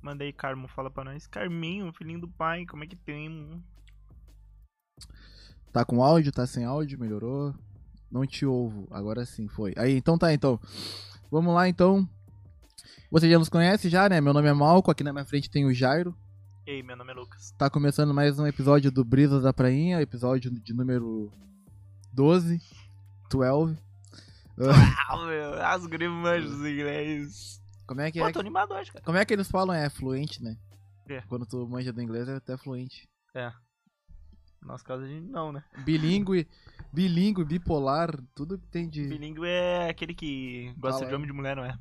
Mandei Carmo, fala pra nós. Carminho, filhinho do pai, como é que tem? Tá com áudio? Tá sem áudio? Melhorou? Não te ouvo. Agora sim, foi. Aí, então tá, então. Vamos lá, então. Você já nos conhece já, né? Meu nome é Malco, aqui na minha frente tem o Jairo. Ei, meu nome é Lucas. Tá começando mais um episódio do Brisas da Prainha, episódio de número 12, 12. Uau, meu, as grimas dos inglês. Como é que Pô, é? tô animado hoje, cara. Como é que eles falam? É fluente, né? É. Quando tu manja do inglês é até fluente. No nosso caso, a gente não, né? Bilíngue, bilíngue, bipolar, tudo que tem de. Bilingue é aquele que gosta Fala de homem e de mulher, não é?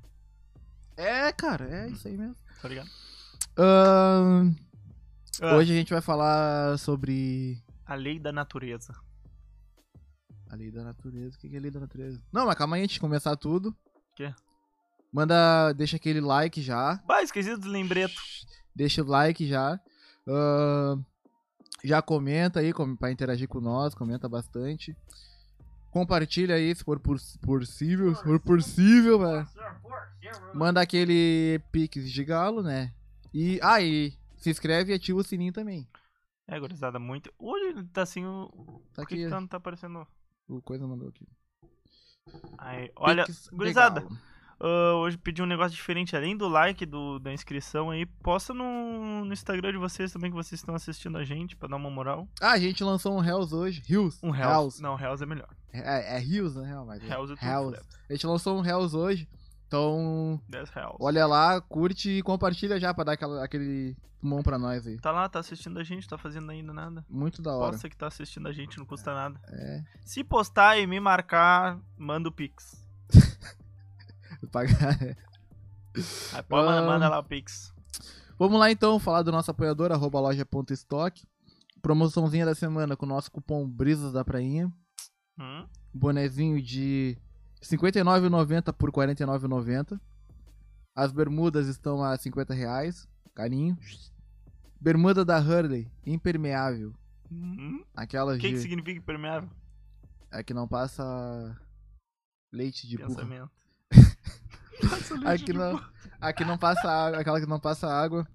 É, cara, é isso aí mesmo. Tá ligado? Ah, Hoje a gente vai falar sobre A lei da natureza. a lei da natureza. O que é a lei da natureza? Não, mas calma aí, antes de começar tudo. Quê? Manda, deixa aquele like já. Bah, esqueci dos lembreto. Deixa o like já. Ahn, já comenta aí pra interagir com nós, comenta bastante. Compartilha aí se for pos- possível, se for possível, velho. Manda aquele pix de galo, né? E aí, se inscreve e ativa o sininho também. É, gurizada, muito. Hoje tá assim. O... Tá Por que, que tá, não tá aparecendo? o coisa mandou aqui. Aí, olha, Pix gurizada, ah, hoje pedi um negócio diferente. Além do like do, da inscrição aí, posta no, no Instagram de vocês também que vocês estão assistindo a gente, pra dar uma moral. Ah, a gente lançou um Hells hoje. Hills. Um Hells. Não, Hells é melhor. É, é Hills, né? Real, mas é. Hells é tudo Hells. Hells. A gente lançou um Hells hoje. Então, 10 Hells. olha lá, curte e compartilha já pra dar aquela, aquele mão pra nós aí. Tá lá, tá assistindo a gente, tá fazendo ainda nada. Muito da hora. Posta que tá assistindo a gente, não custa nada. É. Se postar e me marcar, manda o Pix. Pagar. Aí, pô, manda, Ah. manda lá o Pix. Vamos lá então falar do nosso apoiador, arroba loja.stock. Promoçãozinha da semana com o nosso cupom Brisas da Prainha. Hum? Bonezinho de R$ 59,90 por R$ 49,90. As bermudas estão a 50 reais. Carinho. Bermuda da Hurley, impermeável. Hum? Aquelas O que, que de... significa impermeável? É que não passa leite de. Pensamento. Lixo Aqui de não, aqui não passa água, aquela que não passa água.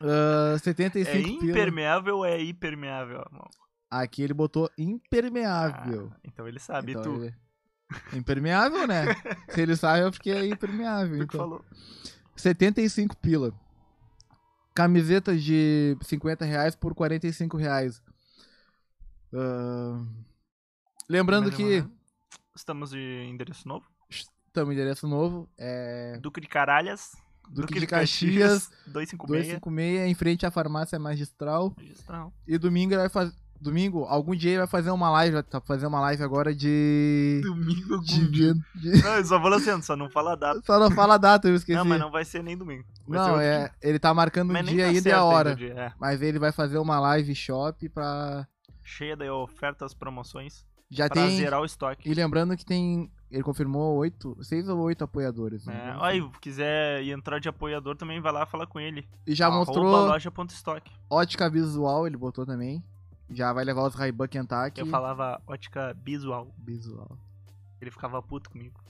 Ah, 75 É pila. impermeável ou é hipermeável? amor? Aqui ele botou impermeável. Ah, então ele sabe, Então, tu? ele- Impermeável, né? Se ele sabe é porque é impermeável. Tu que Então. falou. 75 pila. Camisetas de 50 reais por 45 reais. Ah, lembrando Mas, que Estamos de endereço novo. Estamos em endereço novo. É Duque de Caralhas. Duque de Caxias, 256. 256, em frente à farmácia magistral. Registral. E domingo ele vai fazer. Domingo, algum dia ele vai fazer uma live. Vai fazer uma live agora de. Domingo de, de- de- Não, eu só vou lançando, só não fala a data. Só não fala a data, eu esqueci. Não, mas não vai ser nem domingo. Vai Não, é. Ele tá marcando dia. o nem dia tá ainda e a hora. o dia, é. Mas ele vai fazer uma live shop pra. Cheia de ofertas, promoções. Já Pra tem. zerar o estoque. E lembrando que tem. Ele confirmou oito, seis ou oito apoiadores. né? É, aí, quiser entrar de apoiador também, vai lá falar com ele. E já Arroba mostrou loja.stock. ótica visual, ele botou também. Já vai levar os Ray-Ban Kentucky. Eu falava ótica visual. Visual. Ele ficava puto comigo.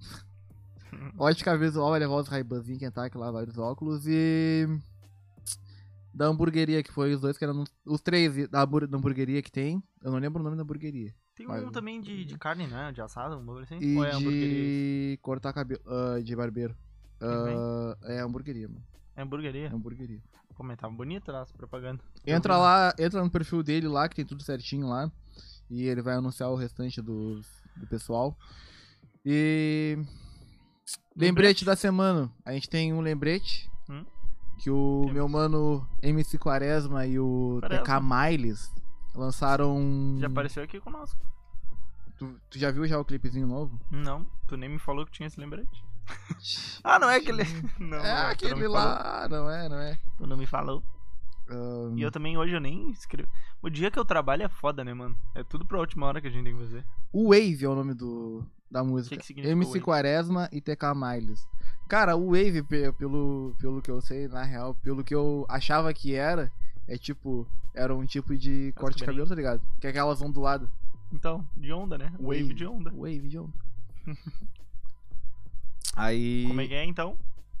Ótica visual vai levar os Ray-Banzinho Kentucky lá, vários óculos. E. Da hamburgueria, que foi os dois que eram. Os três da hamburgueria que tem. Eu não lembro o nome da hamburgueria. Tem Mas- um também de, de carne, né? De assado, um bagulho assim. E Ou é hamburgueria? de cortar cabelo. ah, de barbeiro. Ah, é hamburgueria, mano. É hamburgueria. É hamburgueria. Pô, mas tava bonita lá as propaganda. Entra lá, entra no perfil dele lá, que tem tudo certinho lá. E ele vai anunciar o restante dos, do pessoal. E. Lembrete da semana. A gente tem um lembrete. Hum? Que o Temos. meu mano MC Quaresma e o Quaresma. TK Miles lançaram. Já apareceu aqui conosco. Tu, tu já viu já o clipezinho novo? Não, tu nem me falou que tinha esse lembrete. Ah, não é aquele. Não, é não, não aquele falou. lá, não é, não é. Tu não me falou. Ahn, E eu também hoje eu nem escrevo. O dia que eu trabalho é foda, né, mano? É tudo pra última hora que a gente tem que fazer. O Wave é o nome do, da música. que significa MC Wave? Quaresma e TK Miles. Cara, o Wave, pe- pelo, pelo que eu sei, na real, pelo que eu achava que era, é tipo, era um tipo de corte de cabelo, tá ligado? Que é aquelas onduladas. Então, de onda, né? Wave, Wave. de onda. Wave de onda. Aí. Como é que é então?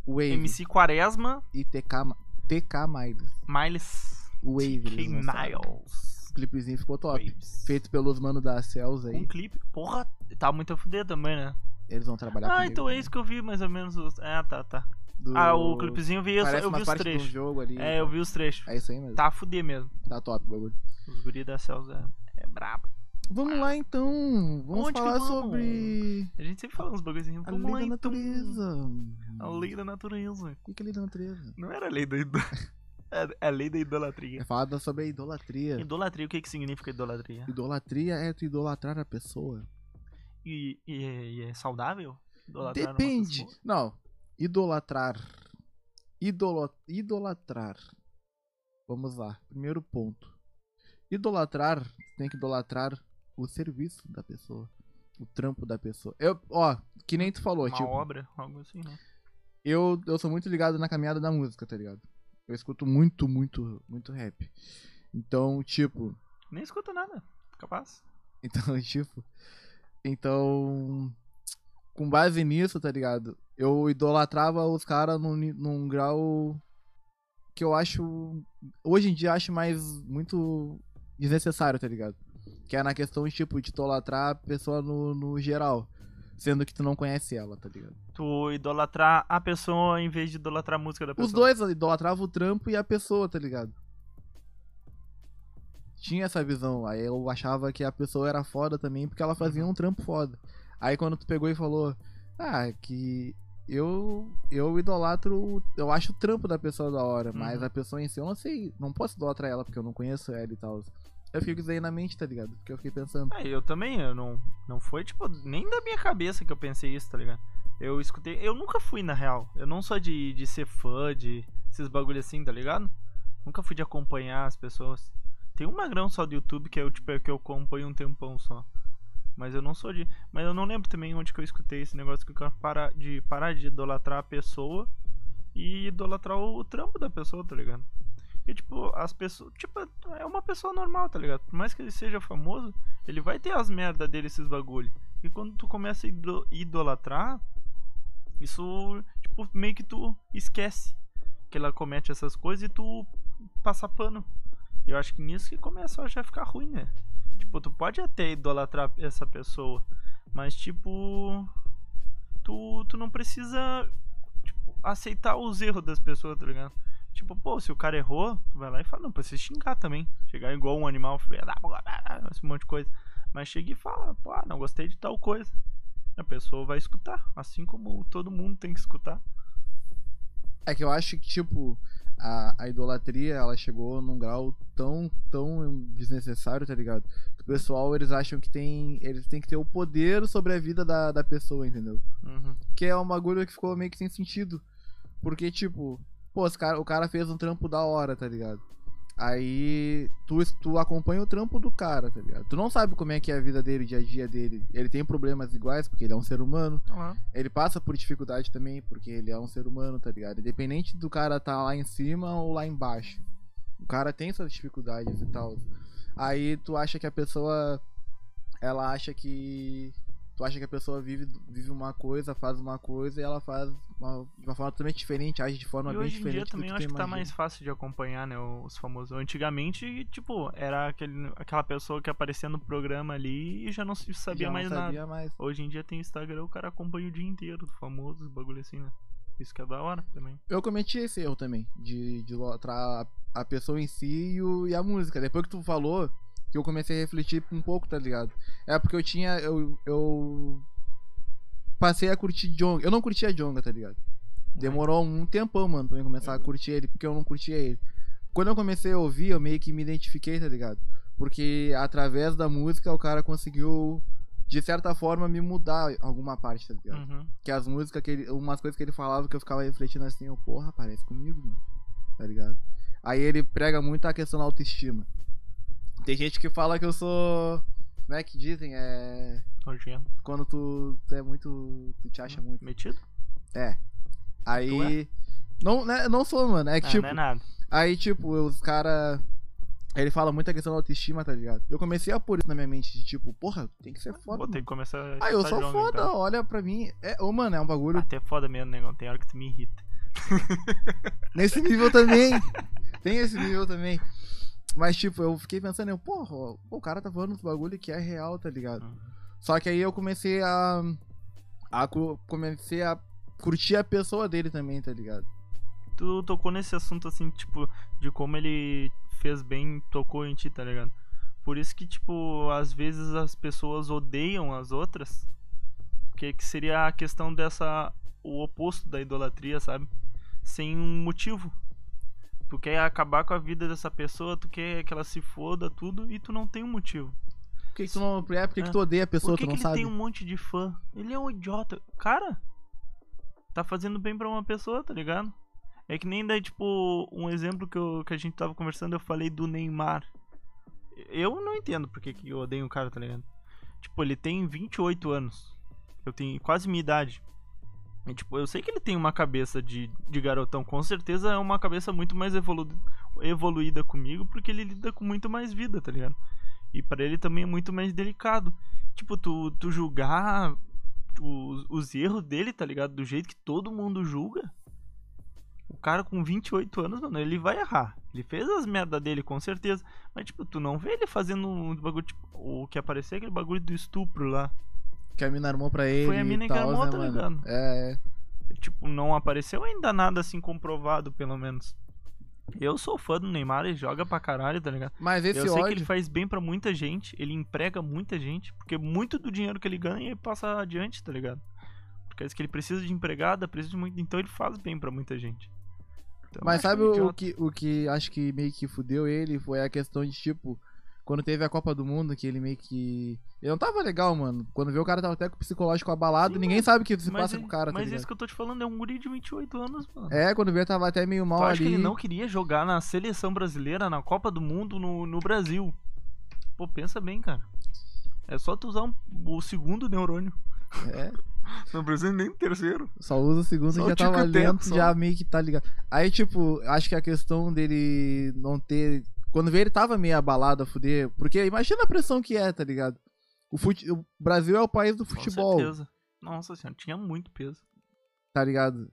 Wave MC Quaresma, e TK, TK Miles. Miles. Wave. TK. Miles. O clipezinho ficou top. Waves. Feito pelos manos da Cells aí. Um clipe. Porra, tá muito a fuder também, né? Eles vão trabalhar Ah, então é isso que eu vi mais ou menos. Os... Ah, tá, tá. Do- Ah, o clipezinho eu vi, eu, só- Parece eu vi os trechos. jogo ali. É, eu vi os trechos. É isso aí mesmo. Tá a fuder mesmo. Tá top o bagulho. Os guri da Cells é, é brabo. Vamos lá então. Vamos Onde falar vamos? sobre A gente sempre fala uns bagulhozinhos. a Vamos lá, lei da então. natureza. A lei da natureza. O que que é a lei da natureza? Não era a lei da idolatria. É a lei da idolatria. É falado sobre a idolatria. Idolatria, o que, que significa idolatria? Idolatria é tu idolatrar a pessoa. E, e é, e é saudável? Idolatrar Depende. Não. Idolatrar. Idolo... Idolatrar. Vamos lá. Primeiro ponto. Idolatrar, tem que idolatrar o serviço da pessoa. O trampo da pessoa. Eu, ó, que nem tu falou, Uma tipo, obra, algo assim, né? eu, eu sou muito ligado na caminhada da música, tá ligado? Eu escuto muito, muito, muito rap. Então, tipo, Nem escuta nada, capaz. Então, tipo. Então. Com base nisso, tá ligado? Eu idolatrava os caras num, num grau que eu acho. Hoje em dia acho mais muito desnecessário, tá ligado? Que é na questão, tipo, de idolatrar a pessoa no, no geral. Sendo que tu não conhece ela, tá ligado? Tu idolatrar a pessoa em vez de idolatrar a música da pessoa. Os dois idolatravam o trampo e a pessoa, tá ligado? Tinha essa visão. Aí eu achava que a pessoa era foda também porque ela fazia um trampo foda. Aí quando tu pegou e falou, ah, que eu eu idolatro, eu acho o trampo da pessoa da hora, mas Uhum. a pessoa em si eu não sei, não posso idolatrar ela porque eu não conheço ela e tal. Eu fico isso aí na mente, tá ligado? Porque eu fiquei pensando. É, eu também, eu não, não foi, tipo, nem da minha cabeça que eu pensei isso, tá ligado? Eu escutei, eu nunca fui, na real. Eu não sou de, de ser fã de esses bagulho assim, tá ligado? Nunca fui de acompanhar as pessoas. Tem um magrão só do YouTube que eu, tipo, é que eu acompanho um tempão só. Mas eu não sou de. Mas eu não lembro também onde que eu escutei esse negócio que eu quero parar de parar de idolatrar a pessoa e idolatrar o, o trampo da pessoa, tá ligado? Porque, tipo, as pessoas. Tipo, é uma pessoa normal, tá ligado? Por mais que ele seja famoso, ele vai ter as merdas dele, esses bagulho. E quando tu começa a ido- idolatrar, isso, tipo, meio que tu esquece que ela comete essas coisas e tu passa pano. Eu acho que nisso que começa a já ficar ruim, né? Tipo, tu pode até idolatrar essa pessoa, mas tipo. Tu, tu não precisa tipo, aceitar os erros das pessoas, tá ligado? Tipo, pô, se o cara errou, tu vai lá e fala, não, precisa xingar também. Chegar igual um animal, esse monte de coisa. Mas chega e fala, pô, ah, não gostei de tal coisa. A pessoa vai escutar, assim como todo mundo tem que escutar. É que eu acho que, tipo, a, a idolatria, ela chegou num grau tão, tão desnecessário, tá ligado? Que o pessoal, eles acham que tem, eles têm que ter o poder sobre a vida da, da pessoa, entendeu? Uhum. Que é um bagulho que ficou meio que sem sentido. Porque, tipo, pô, cara, o cara fez um trampo da hora, tá ligado? Aí tu, tu acompanha o trampo do cara, tá ligado? Tu não sabe como é que é a vida dele, o dia a dia dele. Ele tem problemas iguais, porque ele é um ser humano. Uhum. Ele passa por dificuldade também, porque ele é um ser humano, tá ligado? Independente do cara tá lá em cima ou lá embaixo. O cara tem suas dificuldades e tal. Aí tu acha que a pessoa. Ela acha que. Tu acha que a pessoa vive, vive uma coisa, faz uma coisa e ela faz uma, de uma forma totalmente diferente, age de forma E bem hoje em diferente. dia também eu acho que tá imagina. mais fácil de acompanhar, né, os famosos. Antigamente, tipo, era aquele, aquela pessoa que aparecia no programa ali e já não se sabia Já mais não nada. sabia mais. Hoje em dia tem Instagram, o cara acompanha o dia inteiro, famoso, bagulho assim, né? Isso que é da hora também. Eu cometi esse erro também, de, de a, a pessoa em si e, o- e a música. Depois que tu falou, que eu comecei a refletir um pouco, tá ligado? É porque eu tinha. Eu, eu passei a curtir Jonga. Eu não curtia Jonga, tá ligado? Demorou um tempão, mano, pra eu começar a curtir ele, porque eu não curtia ele. Quando eu comecei a ouvir, eu meio que me identifiquei, tá ligado? Porque através da música o cara conseguiu, de certa forma, me mudar alguma parte, tá ligado? Uhum. Que as músicas, que ele, umas coisas que ele falava que eu ficava refletindo assim, eu, porra, parece comigo, mano. Tá ligado? Aí ele prega muito a questão da autoestima. Tem gente que fala que eu sou. Como é que dizem? É. Nojento. Quando tu, tu é muito. Tu te acha muito. Metido? É. Aí. Não, né, não sou, mano. É que Ah, tipo. não é nada. Aí, tipo, os cara. Ele fala muito a questão da autoestima, tá ligado? Eu comecei a pôr isso na minha mente, de tipo, porra, tem que ser foda. Vou ter mano. que começar a Ah, eu sou foda, então. olha pra mim. É, ô, mano, é um bagulho Até foda mesmo, negão. Tem hora que tu me irrita. Nesse nível também. Tem esse nível também. Mas, tipo, eu fiquei pensando, eu, porra, o cara tá falando uns bagulho que é real, tá ligado? Uhum. Só que aí eu comecei a. a comecei a curtir a pessoa dele também, tá ligado? Tu tocou nesse assunto, assim, tipo, de como ele fez bem, tocou em ti, tá ligado? Por isso que, tipo, às vezes as pessoas odeiam as outras. Que, que seria a questão dessa. O oposto da idolatria, sabe? Sem um motivo. Tu quer acabar com a vida dessa pessoa, tu quer que ela se foda, tudo, e tu não tem um motivo. Por que, que tu não. É, por que, que É. tu odeia a pessoa, Por que, tu não que ele sabe? tem um monte de fã? Ele é um idiota. Cara, tá fazendo bem pra uma pessoa, tá ligado? É que nem daí, tipo, um exemplo que, eu, que a gente tava conversando, eu falei do Neymar. Eu não entendo por que, que eu odeio o cara, tá ligado? Tipo, ele tem 28 anos. Eu tenho quase minha idade. E, tipo, eu sei que ele tem uma cabeça de, de garotão. Com certeza é uma cabeça muito mais evolu evoluída comigo, porque ele lida com muito mais vida, tá ligado? E pra ele também é muito mais delicado. Tipo, tu, tu julgar os, os erros dele, tá ligado? Do jeito que todo mundo julga. O cara com 28 anos, mano, ele vai errar. Ele fez as merda dele, com certeza. Mas, tipo, tu não vê ele fazendo um bagulho, tipo, o que apareceu aquele bagulho do estupro lá. Que a mina armou pra ele. Foi a mina e que armou, né, tá ligado? É, é. Tipo, não apareceu ainda nada assim comprovado, pelo menos. Eu sou fã do Neymar, ele joga pra caralho, tá ligado? Mas esse eu sei que ele ódio. faz bem pra muita gente, ele emprega muita gente, porque muito do dinheiro que ele ganha ele passa adiante, tá ligado? Porque é isso que ele precisa de empregada, precisa de muito, então ele faz bem pra muita gente. Então, Mas sabe o que, o que acho que meio que fudeu ele foi a questão de, tipo, quando teve a Copa do Mundo, que ele meio que. Ele não tava legal, mano. Quando viu o cara tava até com o psicológico abalado, Sim, ninguém mas- sabe o que se passa é- com o cara, tá mas ligado? isso que eu tô te falando é um guri de 28 anos, mano. É, quando ele tava até meio mal Tu ali. que ele não queria jogar na seleção brasileira, na Copa do Mundo, no, no Brasil? Pô, pensa bem, cara. É só tu usar um- o segundo neurônio. É, Não precisa nem o terceiro. só usa o segundo Só e o já tava lento, já meio que tá ligado. Aí, tipo, acho que a questão dele não ter. Quando veio ele tava meio abalado a fuder. Porque imagina a pressão que é, tá ligado? O, fute... o Brasil é o país do futebol. Com certeza. Nossa senhora, tinha muito peso. tá ligado?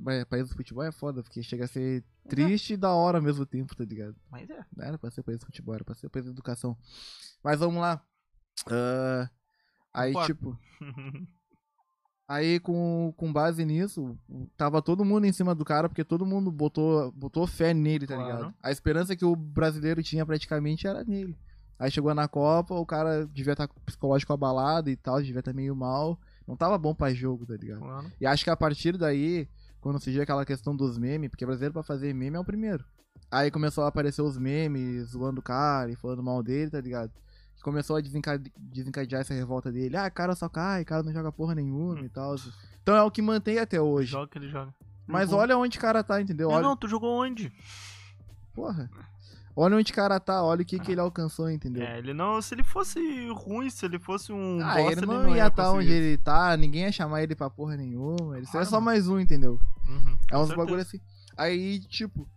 Mas país do futebol é foda, porque chega a ser triste e da hora ao mesmo tempo, tá ligado? Mas é. Não era pra ser país do futebol, era pra ser país da educação. Mas vamos lá. Ah, aí, Concordo. tipo, aí com, com base nisso, tava todo mundo em cima do cara, porque todo mundo botou, botou fé nele, tá Claro. ligado? A esperança que o brasileiro tinha praticamente era nele. Aí chegou na Copa, o cara devia estar o psicológico abalado e tal, devia estar meio mal. Não tava bom pra jogo, tá ligado? Claro. E acho que a partir daí, quando surgiu aquela questão dos memes, porque brasileiro pra fazer meme é o primeiro. Aí começou a aparecer os memes, zoando o cara e falando mal dele, tá ligado? Começou a desencade- desencadear essa revolta dele. Ah, cara só cai, cara não joga porra nenhuma e tal. Então é o que mantém até hoje. Joga que ele joga. Mas Jogou. olha onde o cara tá, entendeu? Não, Olha, não, tu jogou onde? porra. Olha onde o cara tá, olha o que, que ele alcançou, entendeu? É, ele não. Se ele fosse ruim, se ele fosse um. ah, bosta, ele não ia estar conseguir. onde ele tá, ninguém ia chamar ele pra porra nenhuma. Ele Claro, é só mano. mais um, entendeu? Uhum, É uns certeza. bagulho assim. Aí, tipo.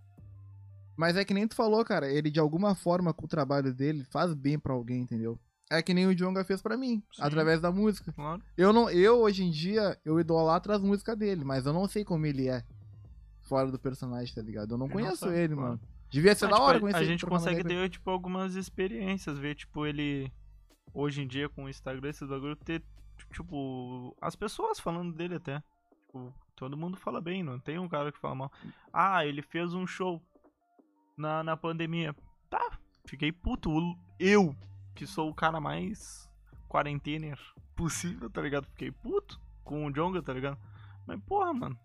Mas é que nem tu falou, cara. Ele, de alguma forma, com o trabalho dele, faz bem pra alguém, entendeu? É que nem o Djonga fez pra mim, Sim. através da música. Claro. Eu, não, eu, hoje em dia, eu idolatro as músicas dele, mas eu não sei como ele é fora do personagem, tá ligado? Eu não Eu não conheço sei, ele, claro. mano. Devia ser Ah, da tipo, hora conhecer A gente consegue ter, tipo, algumas experiências, ver, tipo, ele. Hoje em dia, com o Instagram, esses bagulho, ter, tipo, as pessoas falando dele até. Tipo, todo mundo fala bem, não tem um cara que fala mal. Ah, ele fez um show na, na pandemia. Tá, fiquei puto. O- Eu, que sou o cara mais quarentener possível, tá ligado? Fiquei puto com o Jonga, tá ligado? Mas, porra, mano.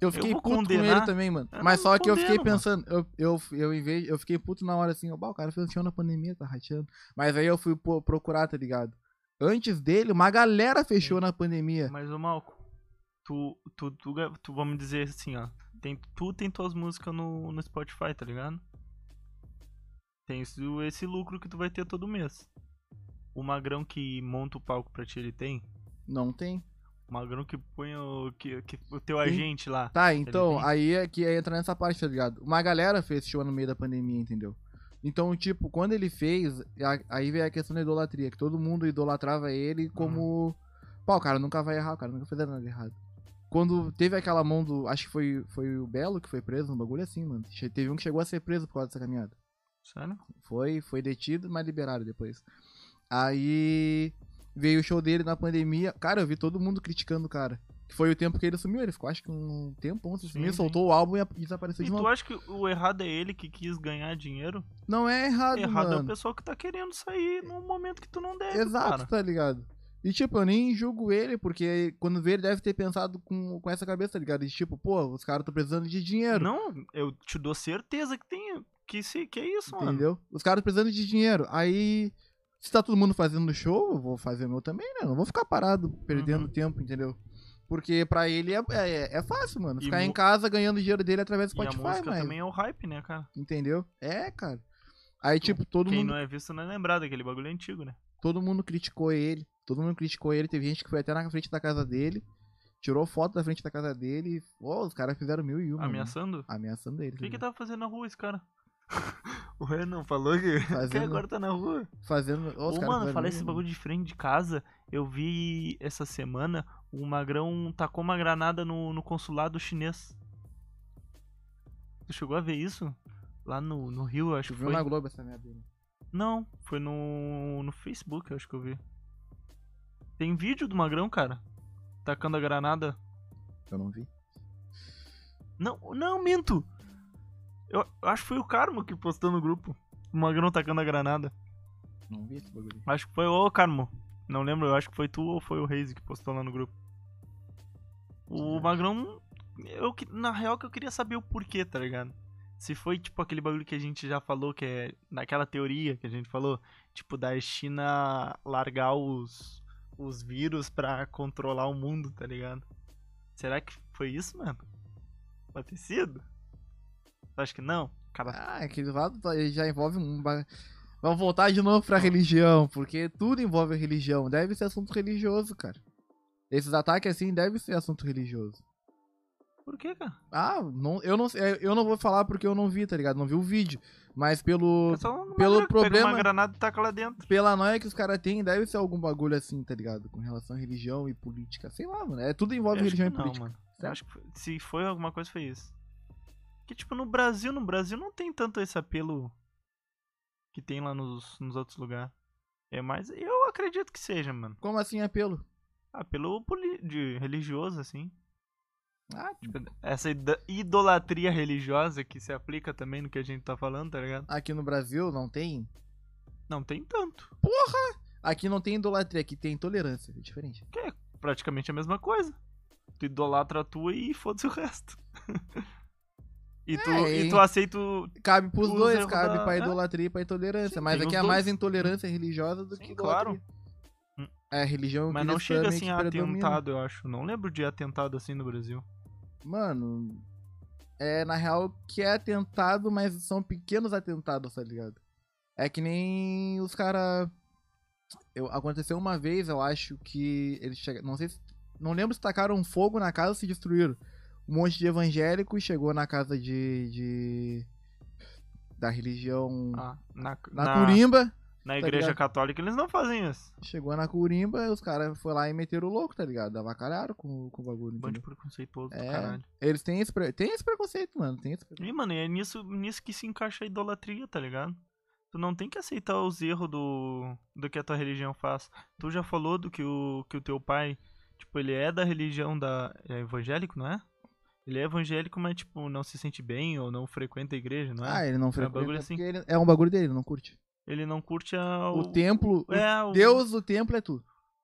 Eu fiquei vou puto com condenar? ele também, mano. Eu Mas só que eu fiquei mano. pensando, eu, eu, eu, em vez, eu fiquei puto na hora assim, ó, "Bah, o cara fez na pandemia, tá rateando. Mas aí eu fui procurar, tá ligado? Antes dele, uma galera fechou na pandemia. Mas, ô Malco, tu, tu, tu, tu, vamos dizer assim, ó. Tem, tu tem tuas músicas no, no Spotify, tá ligado? Tem esse, esse lucro que tu vai ter todo mês. O magrão que monta o palco pra ti, ele tem? Não tem. O magrão que põe o, que, que, o teu Sim. agente lá. Tá, então, tem? aí é que entra nessa parte, tá ligado? Uma galera fez show no meio da pandemia, entendeu? Então, tipo, quando ele fez, aí veio a questão da idolatria, que todo mundo idolatrava ele como. Pô, o cara nunca vai errar, o cara nunca fez nada errado. Quando teve aquela mão do. Acho que foi, foi o Belo que foi preso, um bagulho assim, mano. Teve um que chegou a ser preso por causa dessa caminhada. Sério? Foi, foi detido, mas liberaram depois. Aí veio o show dele na pandemia. Cara, eu vi todo mundo criticando o cara. Que foi o tempo que ele sumiu. Ele ficou, acho que um tempo antes de Sim, soltou o álbum e ap- desapareceu E de tu novo. acha que o errado é ele que quis ganhar dinheiro? Não é errado, errado é o mano. pessoal que tá querendo sair no momento que tu não deve, Exato, cara. tá ligado? E tipo, eu nem julgo ele, porque quando vê, ele deve ter pensado com, com essa cabeça, tá ligado? E tipo, pô, os caras estão precisando de dinheiro. Não, eu te dou certeza que tem. Que, se, que é isso, mano. Entendeu? Os caras precisando de dinheiro. Aí, se tá todo mundo fazendo show, eu vou fazer meu também, né? Não vou ficar parado, perdendo Uhum. tempo, entendeu? Porque pra ele é, é, é fácil, mano. E Ficar em casa ganhando dinheiro dele através do a Spotify, música mas. também é o hype, né, cara? Entendeu? É, cara. Aí, tipo, todo Quem mundo, não é visto não é lembrado, aquele bagulho é antigo, né? todo mundo criticou ele. Todo mundo criticou ele. Teve gente que foi até na frente da casa dele. Tirou foto da frente da casa dele. Pô, os caras fizeram mil e uma. mano. Ameaçando? Ameaçando ele. O que que tava fazendo na rua esse cara? o Renan falou que, que Fazendo- agora tá na rua. Fazendo. Ô, os Ô, mano, falei esse bagulho de frente de casa. Eu vi essa semana o Magrão tacou uma granada no, no consulado chinês. Tu chegou a ver isso? Lá no, no Rio, eu acho Tu que viu foi. na Globo essa merda aí. Não, foi no, no Facebook, eu acho que eu vi. Tem vídeo do Magrão, cara. Tacando a granada. Eu não vi. Não, não, minto. Eu, eu acho que foi o Carmo que postou no grupo. O Magrão tacando a granada. Não vi esse bagulho. Acho que foi o Carmo. Não lembro, eu acho que foi tu ou foi o Reise que postou lá no grupo. O. Magrão. Eu, na real que eu queria saber o porquê, tá ligado? Se foi tipo aquele bagulho que a gente já falou, que é naquela teoria que a gente falou, tipo, da China largar os, os vírus pra controlar o mundo, tá ligado? Será que foi isso, mano? Pode ter sido? Tu acha que não? Cara, Ah, aquele lado tá- ele já envolve um. Vamos voltar de novo pra religião, porque tudo envolve religião. Deve ser assunto religioso, cara. Esses ataques assim devem ser assunto religioso. Por que, cara? Ah, não, eu não sei- eu não vou falar porque eu não vi, tá ligado? Não vi o vídeo. Mas pelo É só uma pelo problema- uma granada e taca lá dentro. pela noia que os caras têm, deve ser algum bagulho assim, tá ligado? Com relação à religião e política. Sei lá, mano. É tudo envolve Eu acho religião que e não, política. mano. Eu acho que foi- se foi alguma coisa, foi isso. Que, tipo, no Brasil, no Brasil não tem tanto esse apelo que tem lá nos, nos outros lugares. É mais. Eu acredito que seja, mano. Como assim apelo? Apelo poli- de religioso, assim. Ah, Tipo, essa idolatria religiosa que se aplica também no que a gente tá falando, tá ligado? aqui no Brasil não tem. Não tem tanto. Aqui não tem idolatria, aqui tem intolerância. É diferente. Que é praticamente a mesma coisa. Tu idolatra a tua e foda-se o resto. e, tu, É, e tu aceita o- Cabe pros Os dois, erros cabe da- pra é. idolatria e pra intolerância. Sim, mas aqui é mais dois. intolerância religiosa do Sim, que claro. idolatria. Hum. É, religião Mas não chega assim a atentado, eu acho. Não lembro de atentado assim no Brasil. Mano, é na real que é atentado, mas são pequenos atentados, tá ligado? É que nem os cara eu Aconteceu uma vez, eu acho que eles chegaram. Não sei se. Não lembro se tacaram fogo na casa ou se destruíram. Um monte de evangélicos chegou na casa de. de da religião. Ah, na, na, na, Curimba. Na igreja ligado? católica eles não fazem isso. Chegou na Curimba, os caras foram lá e meteram o louco, tá ligado? Avacalharam com, com o bagulho. Bando de do É. caralho. Eles têm esse, pre- tem esse preconceito, mano. Tem esse preconceito. E, mano, é nisso, nisso que se encaixa a idolatria, tá ligado? Tu não tem que aceitar os erros do, do que a tua religião faz. Tu já falou do que o, que o teu pai, tipo, ele é da religião da. É evangélico, não é? Ele é evangélico, mas, tipo, não se sente bem ou não frequenta a igreja, não é? Ah, ele não bagulho frequenta assim. porque ele- é um bagulho dele, ele não curte. Ele não curte a, O, templo, o É, o, Deus do templo é tu.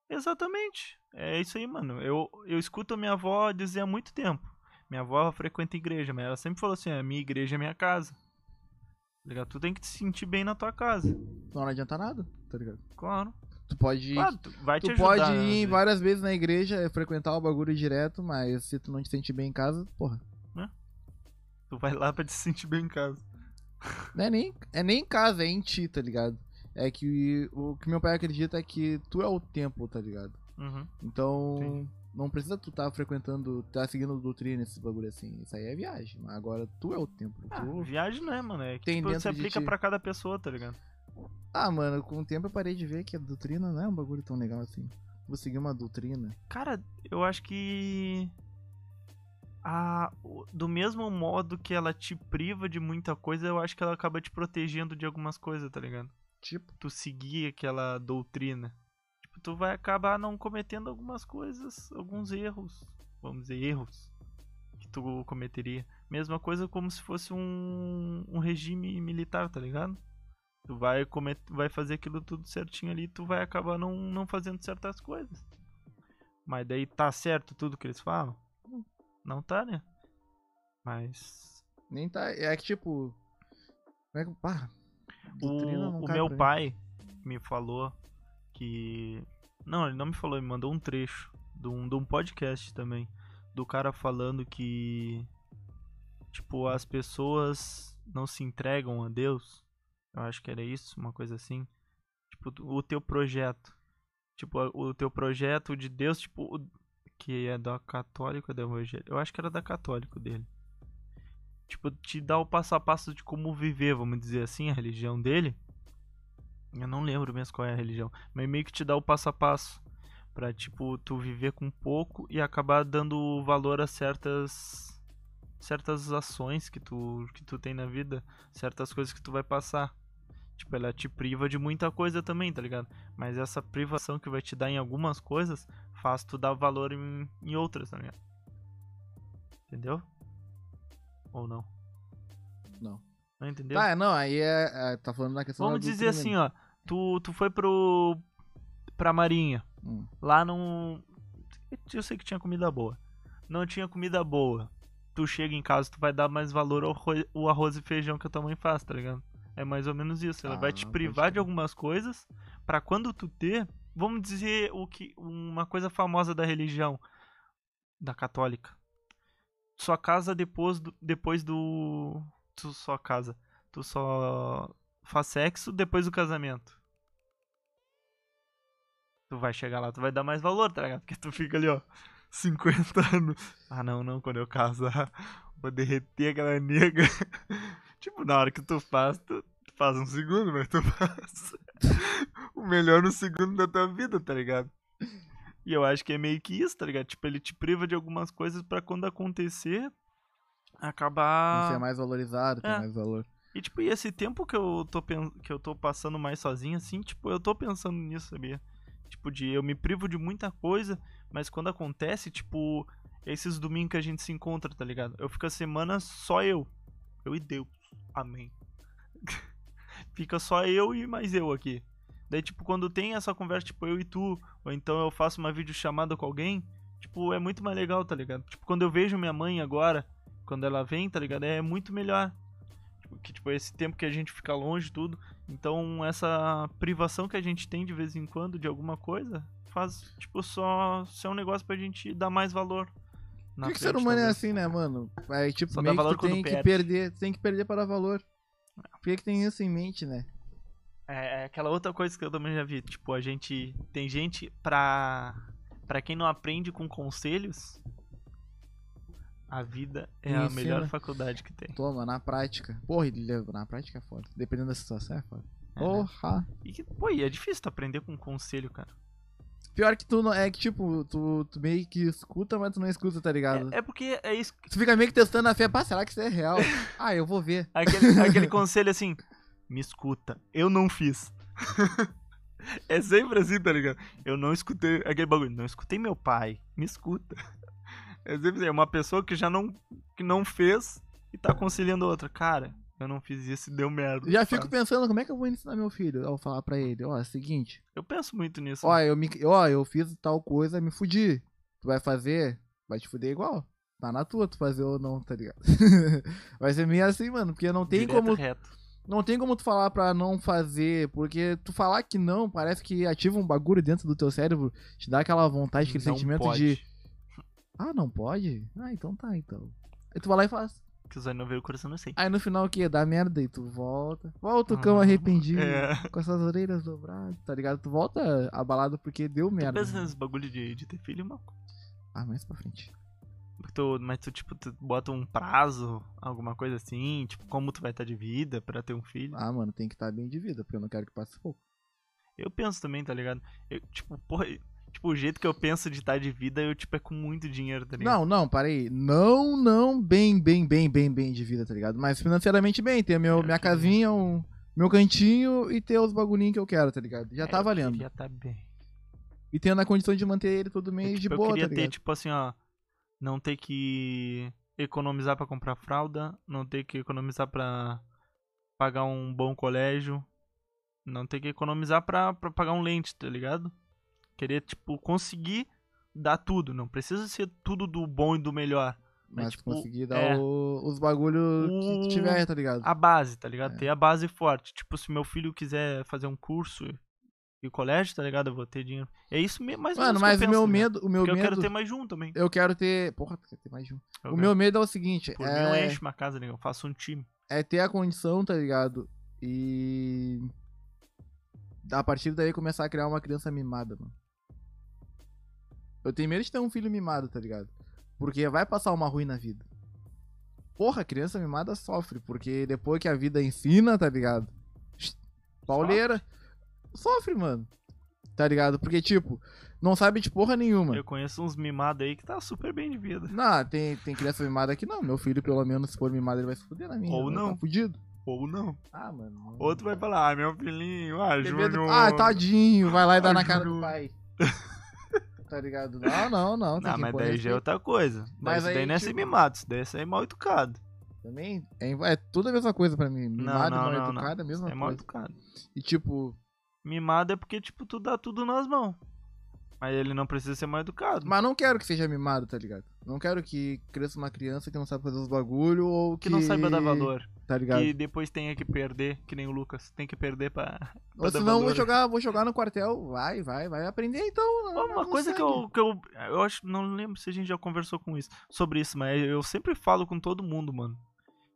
Exatamente. É isso aí, mano. Eu, eu escuto a minha avó dizer há muito tempo. Minha avó frequenta igreja, mas ela sempre falou assim: a minha igreja é minha casa. Tá ligado? Tu tem que te sentir bem na tua casa. Não adianta nada, tá ligado? Claro. Tu pode ir, Claro, tu vai te tu ajudar. pode né, ir às várias vezes na igreja, frequentar o bagulho direto, mas se tu não te sentir bem em casa, porra. vezes. Tu vai lá pra te sentir bem em casa. Não é nem, é nem em casa, é em ti, tá ligado? É que o que meu pai acredita é que tu é o templo, tá ligado? Uhum. Então, Sim. não precisa tu tá frequentando, tá seguindo doutrina, esse bagulho assim. Isso aí é viagem. Mas agora tu é o templo. Ah, tu... viagem não é, mano. É que Tem tipo, de aplica ti. pra cada pessoa, tá ligado? Ah, mano, com o tempo eu parei de ver que a doutrina não é um bagulho tão legal assim. Vou seguir uma doutrina. Cara, eu acho que. A, do mesmo modo que ela te priva de muita coisa, eu acho que ela acaba te protegendo de algumas coisas, tá ligado? Tipo, Tu seguir aquela doutrina. Tipo, tu vai acabar não cometendo algumas coisas, alguns erros. Vamos dizer, erros. Que tu cometeria. Mesma coisa como se fosse um, um regime militar, tá ligado? Tu vai, comet, vai fazer aquilo tudo certinho ali, tu vai acabar não, não fazendo certas coisas. Mas daí tá certo tudo que eles falam? Não tá, né? Mas. nem tá. É que tipo. Como é que. Pá, O, o meu pai me falou que. Não, ele não me falou, ele mandou um trecho de um, de um podcast também. Do cara falando que. Tipo, as pessoas não se entregam a Deus. Eu acho que era isso, uma coisa assim. Tipo, o teu projeto. Tipo, o teu projeto de Deus, tipo, que é da católica da evangélica. Eu acho que era da católico dele. Tipo, te dá o passo a passo de como viver, vamos dizer assim, a religião dele. Eu não lembro mesmo qual é a religião, mas meio que te dá o passo a passo pra, tipo, tu viver com pouco e acabar dando valor a certas certas ações que tu que tu tem na vida, certas coisas que tu vai passar. Tipo, ela te priva de muita coisa também, tá ligado? Mas essa privação que vai te dar em algumas coisas faz tu dar valor em, em outras, tá ligado? Entendeu? Ou não? Não. Não entendeu? Tá, não, aí é, é, Tá falando na questão Vamos dizer assim, ó. Tu, tu foi pro. pra Marinha. Hum. Lá não. Eu sei que tinha comida boa. Não tinha comida boa. Tu chega em casa, tu vai dar mais valor ao arroz, o arroz e feijão que a tua mãe faz, tá ligado? É mais ou menos isso. Ela vai te Ah, privar de algumas coisas pra quando tu ter. Vamos dizer o que uma coisa famosa da religião da católica. Sua casa depois do, depois do tu só casa. Tu só faz sexo depois do casamento. Tu vai chegar lá, tu vai dar mais valor, tá ligado? Porque tu fica ali, ó, 50 anos. Ah, não, não, quando eu casar, vou derreter aquela nega. Tipo, na hora que tu faz, tu, tu faz um segundo, mas tu faz o melhor no segundo da tua vida, tá ligado? E eu acho que é meio que isso, tá ligado? Tipo, ele te priva de algumas coisas pra quando acontecer, acabar. Você é mais valorizado, tem É. mais valor. E tipo, e esse tempo que eu tô que eu tô passando mais sozinho assim, tipo, eu tô pensando nisso, sabia? Tipo, de eu me privo de muita coisa, mas quando acontece, tipo, esses domingos que a gente se encontra, tá ligado? Eu fico a semana só eu. Eu e Deus. Amém. Fica só eu e mais eu aqui. Daí, tipo, quando tem essa conversa, tipo, eu e tu, ou então eu faço uma videochamada com alguém, tipo, é muito mais legal, tá ligado? Tipo, quando eu vejo minha mãe agora, quando ela vem, tá ligado? É muito melhor que tipo esse tempo que a gente fica longe tudo então essa privação que a gente tem de vez em quando de alguma coisa faz tipo só ser um negócio pra gente dar mais valor Por que, que o ser humano é assim, né, mano? Aí, tipo, Só meio que tu tem que perde. perder, tem que perder para dar valor. Por que, que tem isso em mente, né? é, é aquela outra coisa que eu também já vi tipo a gente tem gente pra para quem não aprende com conselhos a vida é a melhor faculdade que tem Toma, na prática. Porra, na prática é foda. Dependendo da situação é foda. É. Porra. e que, pô, e é difícil tu aprender com conselho cara Pior que tu não. É que, tipo, tu, tu meio que escuta, mas tu não escuta, tá ligado? é, é porque é isso Tu fica meio que testando a fé. Pá, será que isso é real? ah, eu vou ver. Aquele, aquele conselho assim, me escuta, eu não fiz. é sempre assim, tá ligado? Eu não escutei aquele bagulho, não escutei meu pai, me escuta. É sempre assim, é uma pessoa que já não, que não fez e tá aconselhando outra. Cara, eu não fiz isso e deu merda. Já fico Faz. pensando como é que eu vou ensinar meu filho. Ao falar pra ele, ó, é o seguinte. Eu penso muito nisso. Ó, eu, me, ó, eu fiz tal coisa, me fudi. Tu vai fazer, vai te fuder igual. Tá na tua tu fazer ou não, tá ligado? vai ser meio assim, mano, porque não tem Direto, como reto. não tem como tu falar pra não fazer, porque tu falar que não, parece que ativa um bagulho dentro do teu cérebro, te dá aquela vontade, aquele Não sentimento pode. de, ah, não pode? Ah, então tá, então. Aí tu vai lá e faz. Que os não veio o coração não sei. Aí no final o que? Dá merda e tu volta. Volta o cão Ah, arrependido, é. com essas orelhas dobradas, tá ligado? Tu volta abalado porque deu Tu merda. pensa nesse bagulho de, de ter filho, mano? Ah, mais pra frente. Tu, mas tu, tipo, tu bota um prazo, alguma coisa assim, tipo, como tu vai estar de vida pra ter um filho. Ah, mano, tem que estar bem de vida, porque eu não quero que passe pouco. Eu penso também, tá ligado? Eu, tipo, porra, Tipo, o jeito que eu penso de estar de vida, eu, tipo, é com muito dinheiro, tá ligado? Não, não, parei. Não, não, bem, bem, bem, bem, bem de vida, tá ligado? Mas financeiramente bem, ter meu, É, minha casinha, um, meu cantinho e ter os bagulhinhos que eu quero, tá ligado? Já É, tá valendo. queria tá bem. E tendo a condição de manter ele todo Eu, mês de tipo, boa, eu queria tá ter, ligado? tipo assim, ó. Não ter que economizar pra comprar fralda, não ter que economizar pra pagar um bom colégio, não ter que economizar pra pagar um lente, tá ligado? Queria, tipo, conseguir dar tudo. Não precisa ser tudo do bom e do melhor. Mas, Mas tipo, conseguir dar é. o- os bagulho que tiver, tá ligado? A base, tá ligado? É. Ter a base forte. Tipo, se meu filho quiser fazer um curso e colégio, tá ligado? Eu vou ter dinheiro. É isso mesmo, mais ou Mano, eu mas o penso, meu ligado? medo, o meu Porque eu medo, quero ter mais um também. eu quero ter, porra, tu quer ter mais de um. Eu O quero- meu medo é o seguinte, Por mim, eu é, encho uma casa, né? Eu faço um time. é ter a condição, tá ligado? E a partir daí começar a criar uma criança mimada, mano. Eu tenho medo de ter um filho mimado, tá ligado? Porque vai passar uma ruim na vida. Porra, criança mimada sofre, porque depois que a vida ensina, tá ligado? Pauleira. Sofre, mano. Tá ligado? Porque, tipo, não sabe de porra nenhuma. Eu conheço uns mimados aí que tá super bem de vida. Não, tem, tem criança mimada aqui não. Meu filho, pelo menos, se for mimado, ele vai se fuder na minha. Ou não. Tá fudido. Ou não. Ah, mano. Outro vai falar, ah, meu filhinho, ah, Júnior. Ah, tadinho. Vai lá e dá Ah, na cara do pai. Tá ligado? Não, não, não. Não, mas daí já é outra coisa. Mas daí aí, não é ser tipo- mimado, isso daí é ser mal educado. Também é, é tudo a mesma coisa pra mim. Mimado não, e mal não, não. educado é a mesma É mal coisa. educado. E tipo, Mimado é porque, tipo, tu dá tudo nas mãos. Mas ele não precisa ser mal educado. mas não quero que seja mimado, tá ligado? Não quero que cresça uma criança que não sabe fazer os bagulho ou que, Que não saiba dar valor. Tá ligado? Que depois tenha que perder, que nem o Lucas. Tem que perder pra. pra Ou senão vou valor. jogar, vou jogar no quartel. Vai, vai, vai aprender então. Uma coisa que eu, que eu. Eu acho. Não lembro se a gente já conversou com isso. Sobre isso, mas eu sempre falo com todo mundo, mano.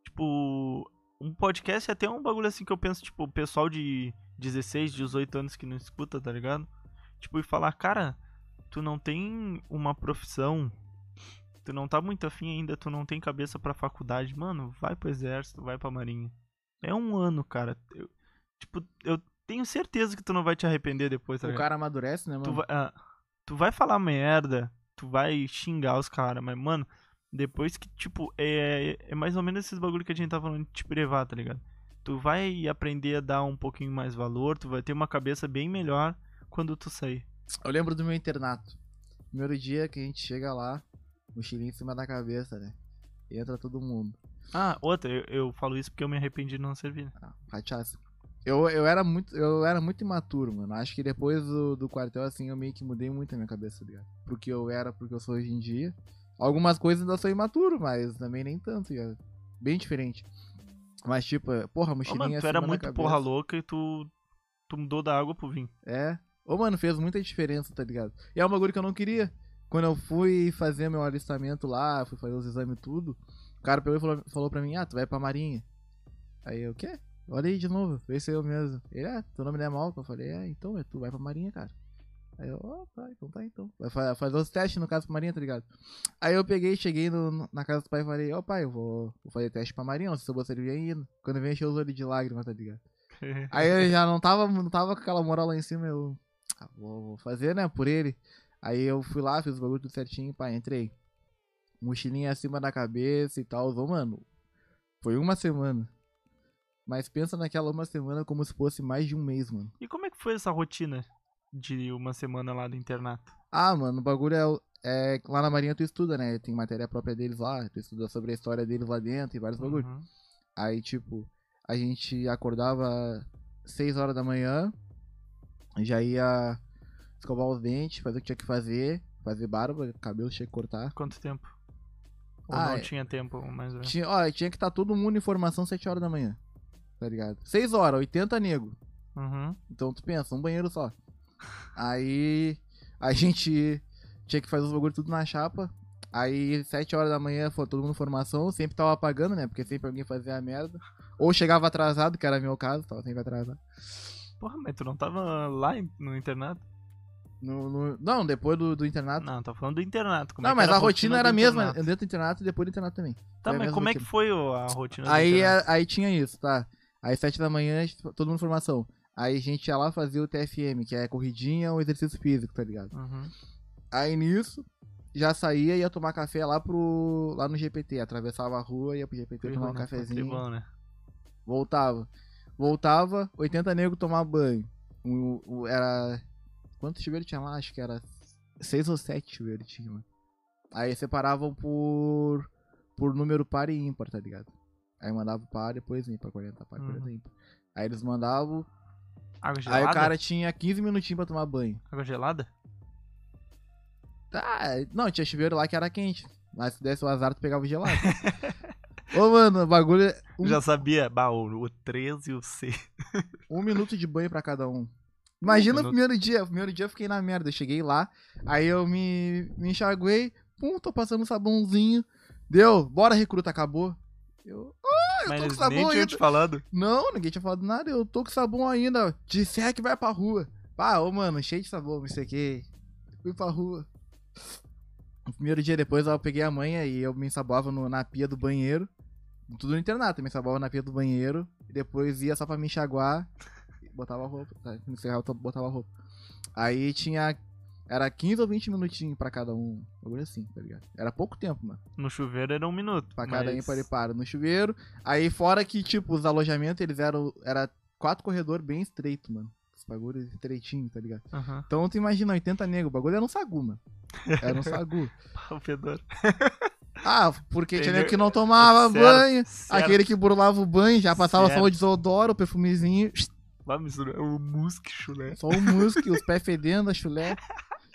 Tipo. Um podcast é até um bagulho assim que eu penso, tipo, o pessoal de 16, 18 anos que não escuta, tá ligado? Tipo, e falar, cara, tu não tem uma profissão. Tu não tá muito afim ainda, tu não tem cabeça pra faculdade. Mano, vai pro exército, vai pra marinha. É um ano, cara. Eu- tipo, eu tenho certeza que tu não vai te arrepender depois, tá O cara amadurece, né, mano? Tu vai, ah, tu vai falar merda, tu vai xingar os caras, mas, mano, depois que, tipo, é, é mais ou menos esses bagulho que a gente tá falando de te privar, tá ligado? Tu vai aprender a dar um pouquinho mais valor, tu vai ter uma cabeça bem melhor quando tu sair. Eu lembro do meu internato. Primeiro dia que a gente chega lá, mochilinha em cima da cabeça, né? Entra todo mundo. Ah, outra, eu, eu falo isso porque eu me arrependi de não servir. né? Ah, cachaça. Eu, eu, era muito, eu era muito imaturo, mano. Acho que depois do, do quartel, assim, eu meio que mudei muito a minha cabeça, tá ligado? Porque eu era, porque eu sou hoje em dia. Algumas coisas ainda sou imaturo, mas também nem tanto, tá ligado? Bem diferente. Mas, tipo, porra, Ô, mochilinha mano, tu era muito porra louca e tu, tu mudou da água pro vinho. É. Ô, mano, fez muita diferença, tá ligado? E é um bagulho que eu não queria. Quando eu fui fazer meu alistamento lá, fui fazer os exames e tudo, o cara pegou e falou, falou pra mim, ah, tu vai pra marinha. Aí eu, o quê? Olha aí de novo, vê se é eu mesmo. Ele, ah, teu nome não é Malcolm. Eu falei, é, então, é, tu vai pra marinha, cara. Aí eu, ó, tá, então tá, então. Vai fa- fazer os testes, no caso, pra marinha, tá ligado? Aí eu peguei, cheguei no- na casa do pai e falei, ó, pai, eu vou, vou fazer teste pra marinha, não sei se eu vou servir ainda. Quando vem, encheu os olhos de lágrimas, tá ligado? Aí eu já não tava, não tava com aquela moral lá em cima, eu ah, vou, vou fazer, né, por ele. Aí eu fui lá, fiz o bagulho tudo certinho, pá, entrei. Mochilinha acima da cabeça e tal, ô, mano. Foi uma semana. Mas pensa naquela uma semana como se fosse mais de um mês, mano. E como é que foi essa rotina de uma semana lá do internato? Ah, mano, o bagulho é, é. Lá na Marinha tu estuda, né? Tem matéria própria deles lá, tu estuda sobre a história deles lá dentro e vários bagulhos. Uhum. Aí, tipo, a gente acordava 6 horas da manhã, já ia escovar os dentes, fazer o que tinha que fazer, fazer barba, cabelo tinha que cortar. Quanto tempo? Ou Ah, não é- tinha tempo, mais ou menos? Tinha, ó, tinha que estar todo mundo em formação 7 horas da manhã, tá ligado? 6 horas, 80 nego. Uhum. Então tu pensa, um banheiro só. Aí a gente tinha que fazer os bagulhos tudo na chapa. Aí, 7 horas da manhã, foi todo mundo em formação. Sempre tava apagando, né? Porque sempre alguém fazia a merda. Ou chegava atrasado, que era meu caso, tava sempre atrasado. Porra, mas tu não tava lá no internato? No, no- não, depois do, do internato. Não, tô falando do internato. Como é não, que mas a rotina era a mesma internato? dentro do internato e depois do internato também. Tá, Foi mas como é que rotina. foi a rotina do Aí, a- aí tinha isso, tá? Aí, 7 da manhã, todo mundo formação. Aí a gente ia lá fazer o TFM, que é corridinha ou exercício físico, tá ligado? Uhum. Aí nisso, já saía e ia tomar café lá pro. lá no GPT. Atravessava a rua, ia pro GPT tomar um Né? cafezinho. Bom, né? Voltava. Voltava, 80 negros tomar banho. O, o- era. Quantos chuveiros tinha lá? Acho que era 6 ou 7 chuveiros tinha, mano. Aí separavam por. por número par e ímpar, tá ligado? Aí mandava par, depois ímpar, 40 par, Uhum. 40 ímpar. Aí eles mandavam. Água gelada? Aí o cara tinha 15 minutinhos pra tomar banho. Água gelada? Tá, não, tinha chuveiro lá que era quente. Mas se desse o azar, tu pegava o gelado. Ô, mano, o bagulho. é Um, Já sabia. Bah, o, o 13 e o C. um minuto de banho pra cada um. Imagina o minuto. primeiro dia. O primeiro dia eu fiquei na merda. Eu cheguei lá, aí eu me, me enxaguei. Pum, tô passando um sabãozinho. Deu, bora recruta, acabou. Eu, eu Mas tô com sabão nem tinham ainda. te falado. Não, ninguém tinha falado nada. Eu tô com sabão ainda. Disser que vai pra rua. Ah, ô mano, cheio de sabão, me sequei. Fui pra rua. No primeiro dia depois eu peguei a manha e eu me ensaboava no- na pia do banheiro. Tudo no internato, me ensaboava na pia do banheiro. E depois ia só pra me enxaguar. E botava a roupa. Tá, me encerrava, botava a roupa. Aí tinha. Era 15 ou 20 minutinhos pra cada um. Bagulho assim, tá ligado? Era pouco tempo, mano. No chuveiro era um minuto. Pra cada mas... ímpar e para no chuveiro. Aí fora que, tipo, os alojamentos, eles eram. Era quatro corredores bem estreitos, mano. Os bagulhos estreitinhos, tá ligado? Aham. Então tu imagina, 80 negros, o bagulho era um sagu, mano. Era um sagu. O fedor. Ah, porque tinha Entendeu? nego que não tomava Certo, banho. certo. Aquele que burlava o banho, já passava Certo. só o desodoro, o perfumezinho. Vai misturar o musk chulé. Só o musque, os pés fedendo, a chulé.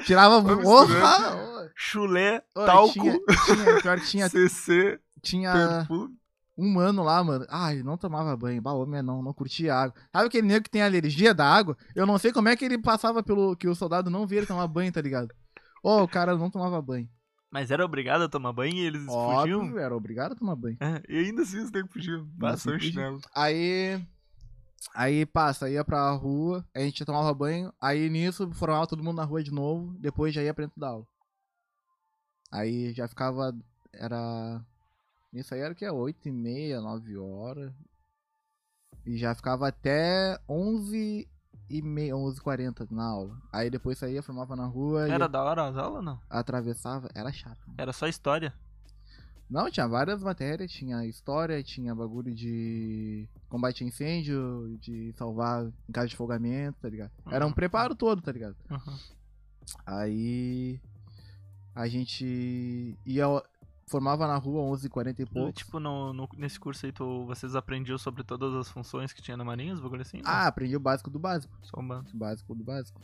Tirava. Misturando. Chulé, Ô, talco, Tinha, tinha, pior que tinha, CC, tinha perfume. um mano lá, mano. Ai, ele não tomava banho. Bah, homem, não, não curtia água. Sabe aquele nego que tem alergia da água? Eu não sei como é que ele passava pelo. que o soldado não via ele tomar banho, tá ligado? Ô, o cara não tomava banho. Mas era obrigado a tomar banho e eles Óbvio, fugiam. era obrigado a tomar banho. É, e ainda assim os negros fugiam. Passou o chinelo. Aí. Aí passa, ia pra rua, a gente tomava banho, aí nisso formava todo mundo na rua de novo, depois já ia pra dentro da aula. Aí já ficava. Era. Isso aí era o que? 8 e meia, 9 horas. E já ficava até 11 e meia, 11 e 40 na aula. Aí depois saía, formava na rua Era da hora as aulas, não? atravessava. Era chato. mano. Era só história. Não, tinha várias matérias, tinha história, tinha bagulho de combate a incêndio, de salvar em caso de afogamento, tá ligado? Era um Uhum. preparo todo, tá ligado? Uhum. Aí a gente ia, formava na rua 11h40 e pouco. Tipo, no, no- nesse curso aí, tu, vocês aprendiam sobre todas as funções que tinha na Marinha, os bagulho assim? Ah, aprendi o básico do básico. Só um bando. O básico do básico.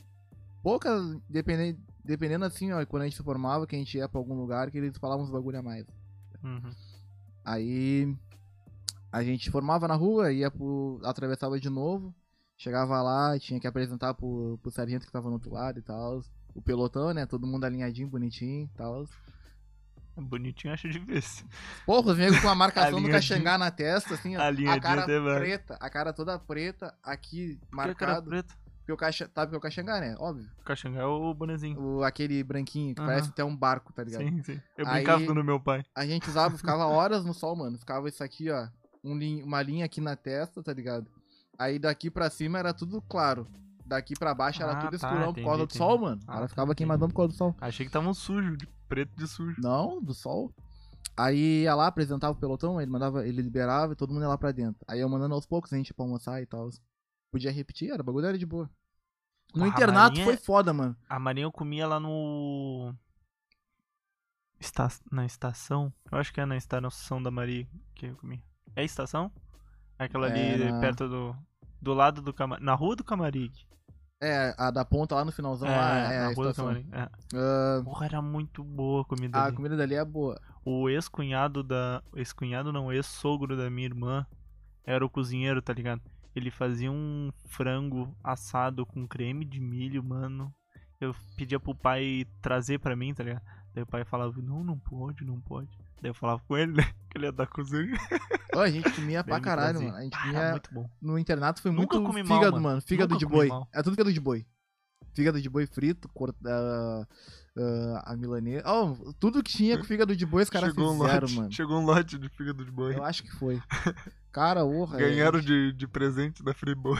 Poucas, dependendo, dependendo assim, ó, quando a gente se formava, que a gente ia pra algum lugar, que eles falavam uns bagulho a mais. Uhum. Aí a gente formava na rua, ia pro. atravessava de novo, chegava lá, tinha que apresentar pro, pro sargento que tava no outro lado e tal. O pelotão, né? Todo mundo alinhadinho, bonitinho e tal. Bonitinho, acho difícil. Porra, os negros com a marcação do Alinhadinho. caxangá na testa, assim, ó. A Alinhadinho cara até vai. preta, a cara toda preta, aqui Por que que marcado. preto? Porque o caxa, tá, porque o caxangá, né? Óbvio. Caxangá é o bonezinho. O, aquele branquinho que Aham. parece até um barco, tá ligado? Sim, sim. Eu Aí- brincava no meu pai. A gente usava, ficava horas no sol, mano. Ficava isso aqui, ó. Um uma linha aqui na testa, tá ligado? Aí daqui pra cima era tudo claro. Daqui pra baixo era Ah, tudo tá, escurão entendi, por causa do entendi. sol, mano. Ah, Ela tá, ficava entendi. queimadão por causa do sol. Achei que estavam sujo, de preto de sujo. Não, do sol. Aí ia lá, apresentava o pelotão, ele mandava, ele liberava e todo mundo ia lá pra dentro. Aí eu mandando aos poucos a gente ia pra almoçar e tal. Podia repetir, era, o bagulho era de boa. No internato Marinha foi é- foda, mano. A Marinha eu comia lá no. Esta... Na estação? Eu acho que é na estação da Maria que eu comi. É a estação? Aquela ali É, na- perto do. Do lado do. Na rua do Camarique. É, a da ponta lá no finalzão lá, é na a rua. Camarique. É. Ah, Porra, era muito boa a comida a ali. comida dali é boa. O ex-cunhado da. Ex-cunhado não, ex-sogro da minha irmã era o cozinheiro, tá ligado? Ele fazia um frango assado com creme de milho, mano. Eu pedia pro pai trazer pra mim, tá ligado? Daí o pai falava, não, não pode, não pode. Daí eu falava com ele, né? Que ele ia da cozinha. A gente comia pra caralho, mano. A gente Ah, comia. muito bom. No internato foi Nunca muito comi mal, fígado, mano. mano. Fígado Nunca de comi boi. mal. É tudo fígado de boi. Fígado de boi frito, corta, a milanesa. Oh, tudo que tinha com fígado de boi, os caras Chegou um fizeram, lote, mano. Chegou um lote de fígado de boi. Eu acho que foi. Cara, orra. Ganharam de, de presente da Friboi.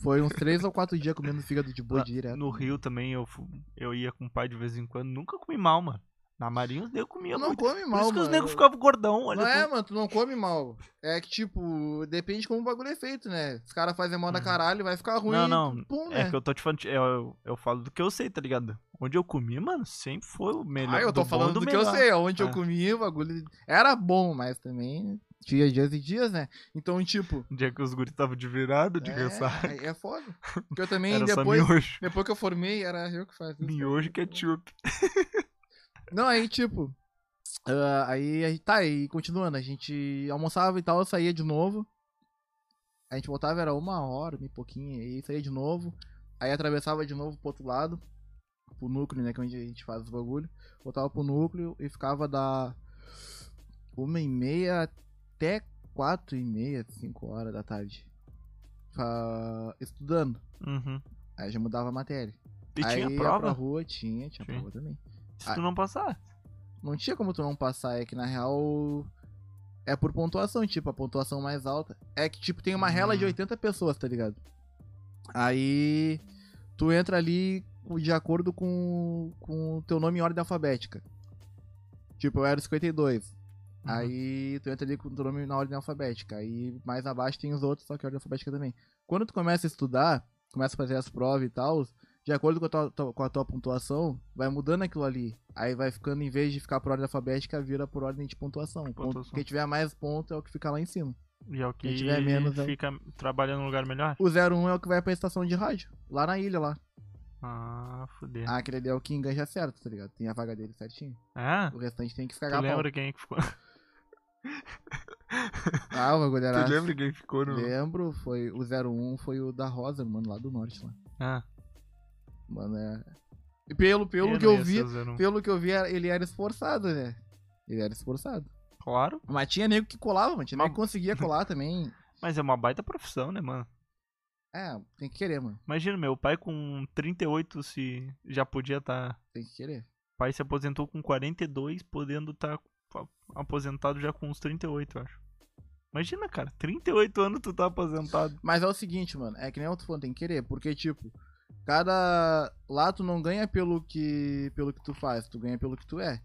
Foi uns três ou quatro dias comendo fígado de boi Lá direto. No Rio também eu, fu- eu ia com o pai de vez em quando. Nunca comi mal, mano. Na Marinha os negros comiam não muito. come Por mal, isso que os mano. negros ficavam gordão. Olha Não é, tu. mano, tu não come mal. É que, tipo, depende como o bagulho é feito, né? Os caras fazem mal da Uhum. caralho, vai ficar ruim. Não, não. Pum, É né? que eu tô te falando. Eu, eu, eu falo do que eu sei, tá ligado? Onde eu comi, mano, sempre foi o melhor. Ah, eu tô do falando e do, que eu sei. Onde eu É. comi, o bagulho era bom, mas também tinha dias e dias, né? Então, tipo. Um dia que os guris estavam de virado, de é, ressaca. é foda. Porque eu também, depois, depois que eu formei, era eu que fazia. Miojo e ketchup. Não, aí, tipo. ah, aí, aí, tá, aí continuando, a gente almoçava e tal, eu saía de novo. A gente voltava, era uma hora, meio pouquinho, aí saía de novo. Aí atravessava de novo pro outro lado, pro núcleo, né, que é onde a gente faz os bagulho. Voltava pro núcleo e ficava da uma e meia até quatro e meia, cinco horas da tarde. Estudando. Uhum. Aí já mudava a matéria. E aí tinha prova? pra rua, tinha, tinha Tinha. prova também. Se tu não passar. Não tinha como tu não passar, é que na real é por pontuação, tipo, a pontuação mais alta. É que, tipo, tem uma rela de Hum. 80 pessoas, tá ligado? Aí tu entra ali de acordo com com o teu nome em ordem alfabética. Tipo, eu era o 52. Uhum. Aí tu entra ali com o teu nome na ordem alfabética. Aí mais abaixo tem os outros, só que ordem alfabética também. Quando tu começa a estudar, começa a fazer as provas e tal, de acordo com a tua, com a tua pontuação, vai mudando aquilo ali. Aí vai ficando, em vez de ficar por ordem alfabética, vira por ordem de pontuação. Ponto- Pontuação. Quem tiver mais ponto é o que fica lá em cima. E é o que Quem tiver menos, é fica trabalhando no lugar melhor. O 01 é o que vai pra estação de rádio, lá na ilha lá. Ah, fudeu. Ah, aquele ali é o que enganja certo, tá ligado? Tem a vaga dele certinho. É? O restante tem que Tu cagar a pau. lembra quem que ficou? Ah, o bagulho era... Tu lembra quem ficou no. Lembro, foi o 01 foi o da Rosa, mano, lá do norte lá. Ah, Mano, é. E pelo, pelo eu que eu vi, ser o 01. pelo que eu vi, era- ele era esforçado, né? Ele era esforçado. Claro. Mas tinha nego que colava, mano. Tinha nego Mas- que conseguia colar também. Mas é uma baita profissão, né, mano? É, tem que querer, mano. Imagina, meu pai com 38 se já podia estar. Tem que querer. O pai se aposentou com 42, podendo estar aposentado já com uns 38, eu acho. Imagina, cara, 38 anos tu tá aposentado. Mas é o seguinte, mano. É que nem outro falando, tem que querer. Porque, tipo, cada. Lá tu não ganha pelo que. pelo que tu faz, tu ganha pelo que tu é.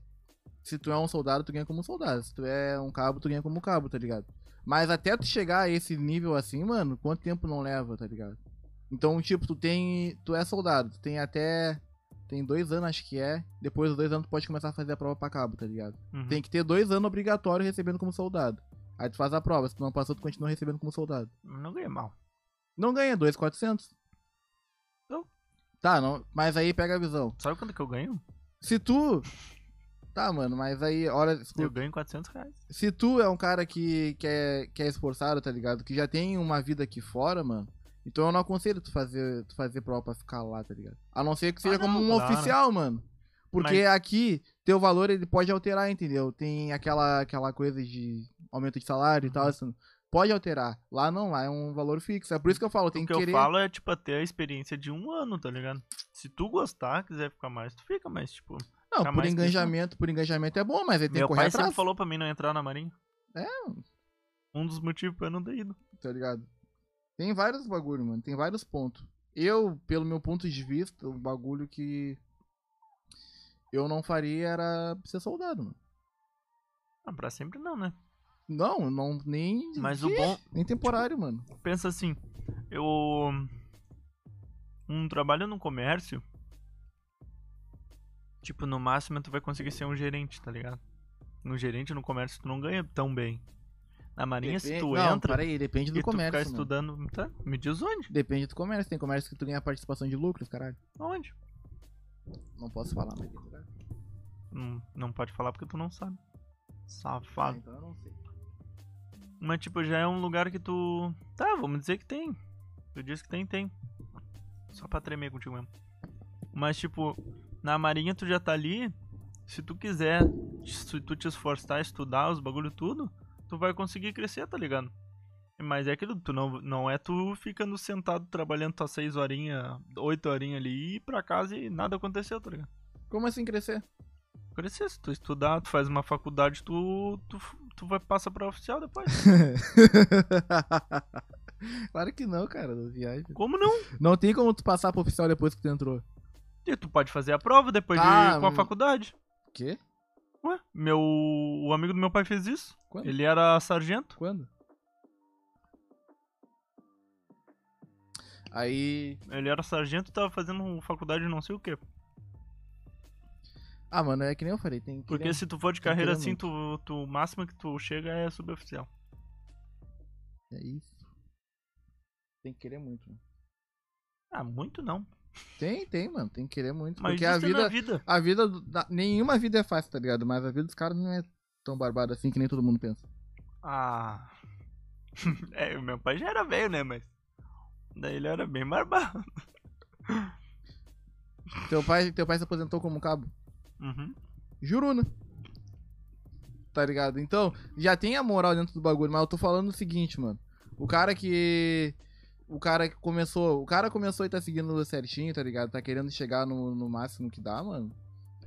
Se tu é um soldado, tu ganha como soldado. Se tu é um cabo, tu ganha como cabo, tá ligado? Mas até tu chegar a esse nível assim, mano, quanto tempo não leva, tá ligado? Então, tipo, tu tem. Tu é soldado, tu tem até. Tem dois anos, acho que é. Depois dos dois anos, tu pode começar a fazer a prova pra cabo, tá ligado? Uhum. Tem que ter dois anos obrigatório recebendo como soldado. Aí tu faz a prova, se tu não passou, tu continua recebendo como soldado. Não ganha mal. Não ganha, 2,400. Tá, não, mas aí pega a visão. Sabe quanto que eu ganho? Se tu. Tá, mano, mas aí, olha, Eu ganho 400 reais. Se tu é um cara que, que, é, que é esforçado, tá ligado? Que já tem uma vida aqui fora, mano. Então eu não aconselho tu fazer, tu fazer prova pra ficar lá, tá ligado? A não ser que seja Ah, como não, um claro. oficial, mano. Porque Mas- aqui, teu valor ele pode alterar, entendeu? Tem aquela, aquela coisa de aumento de salário e tal. Uhum. Assim, pode alterar. Lá não, lá é um valor fixo. É por isso que eu falo, tem o que que querer. eu falo é, tipo, até a experiência de um ano, tá ligado? Se tu gostar, quiser ficar mais, tu fica, mas, tipo... Não, por que engajamento, por engajamento é bom, mas ele tem Meu que correr pai atrás, sempre falou pra mim não entrar na marinha. É. Um dos motivos pra eu não ter ido. tá ligado? Tem vários bagulho, mano, tem vários pontos. Eu, pelo meu ponto de vista, o bagulho que eu não faria era ser soldado, mano. Ah, pra sempre não, né? Não, não nem Mas o bom... nem temporário, mano. Pensa assim, eu... Um trabalho no comércio... Tipo, no máximo tu vai conseguir ser um gerente, tá ligado? Um gerente no comércio tu não ganha tão bem. Na marinha, se tu não, entra peraí, depende do e tu comércio, ficar mano. estudando... Tá? Me diz onde? Depende do comércio, tem comércio que tu ganha participação de lucros, caralho. Onde? Não posso falar, mas. Não, não pode falar porque tu não sabe. Ah, Safado. então eu não sei. Mas, tipo, já é um lugar que tu. Tá, vamos dizer que tem. Tu disse que tem, tem. Só pra tremer contigo mesmo. Mas, tipo, na marinha tu já tá ali. Se tu quiser, se tu te esforçar, estudar os bagulho tudo, tu vai conseguir crescer, tá ligado? Mas é aquilo, tu não, não é tu ficando sentado trabalhando tuas seis horinhas, oito horinhas ali e ir pra casa e nada aconteceu, tá ligado? Como assim crescer? Crescer, se tu estudar, tu faz uma faculdade, tu, tu, tu vai passar pra oficial depois. Claro que não, cara. Não viagem. Como não? Não tem como tu passar pro oficial depois que tu entrou. E tu pode fazer a prova depois de Ah, ir com a hum. faculdade. Quê? Ué, meu. O amigo do meu pai fez isso. Quando? Ele era sargento. Quando? Aí. Ele era sargento e tava fazendo faculdade de não sei o quê. Ah, mano, é que nem eu falei, tem que. Porque se tu for de carreira assim, tu, tu, o máximo que tu chega é suboficial. É isso. Tem que querer muito. Mano. Ah, muito não. Tem, tem, mano. Tem que querer muito. Mas porque a é vida. vida. A vida. da- nenhuma vida é fácil, tá ligado? Mas a vida dos caras não é tão barbada assim que nem todo mundo pensa. Ah. é, meu pai já era velho, né? Mas. Daí ele era bem barbado. Teu pai, teu pai se aposentou como cabo? Uhum. Juruna. Tá ligado? Então, já tem a moral dentro do bagulho, mas eu tô falando o seguinte, mano. O cara que. O cara que começou. O cara começou e tá seguindo certinho, tá ligado? Tá querendo chegar no, no máximo que dá, mano.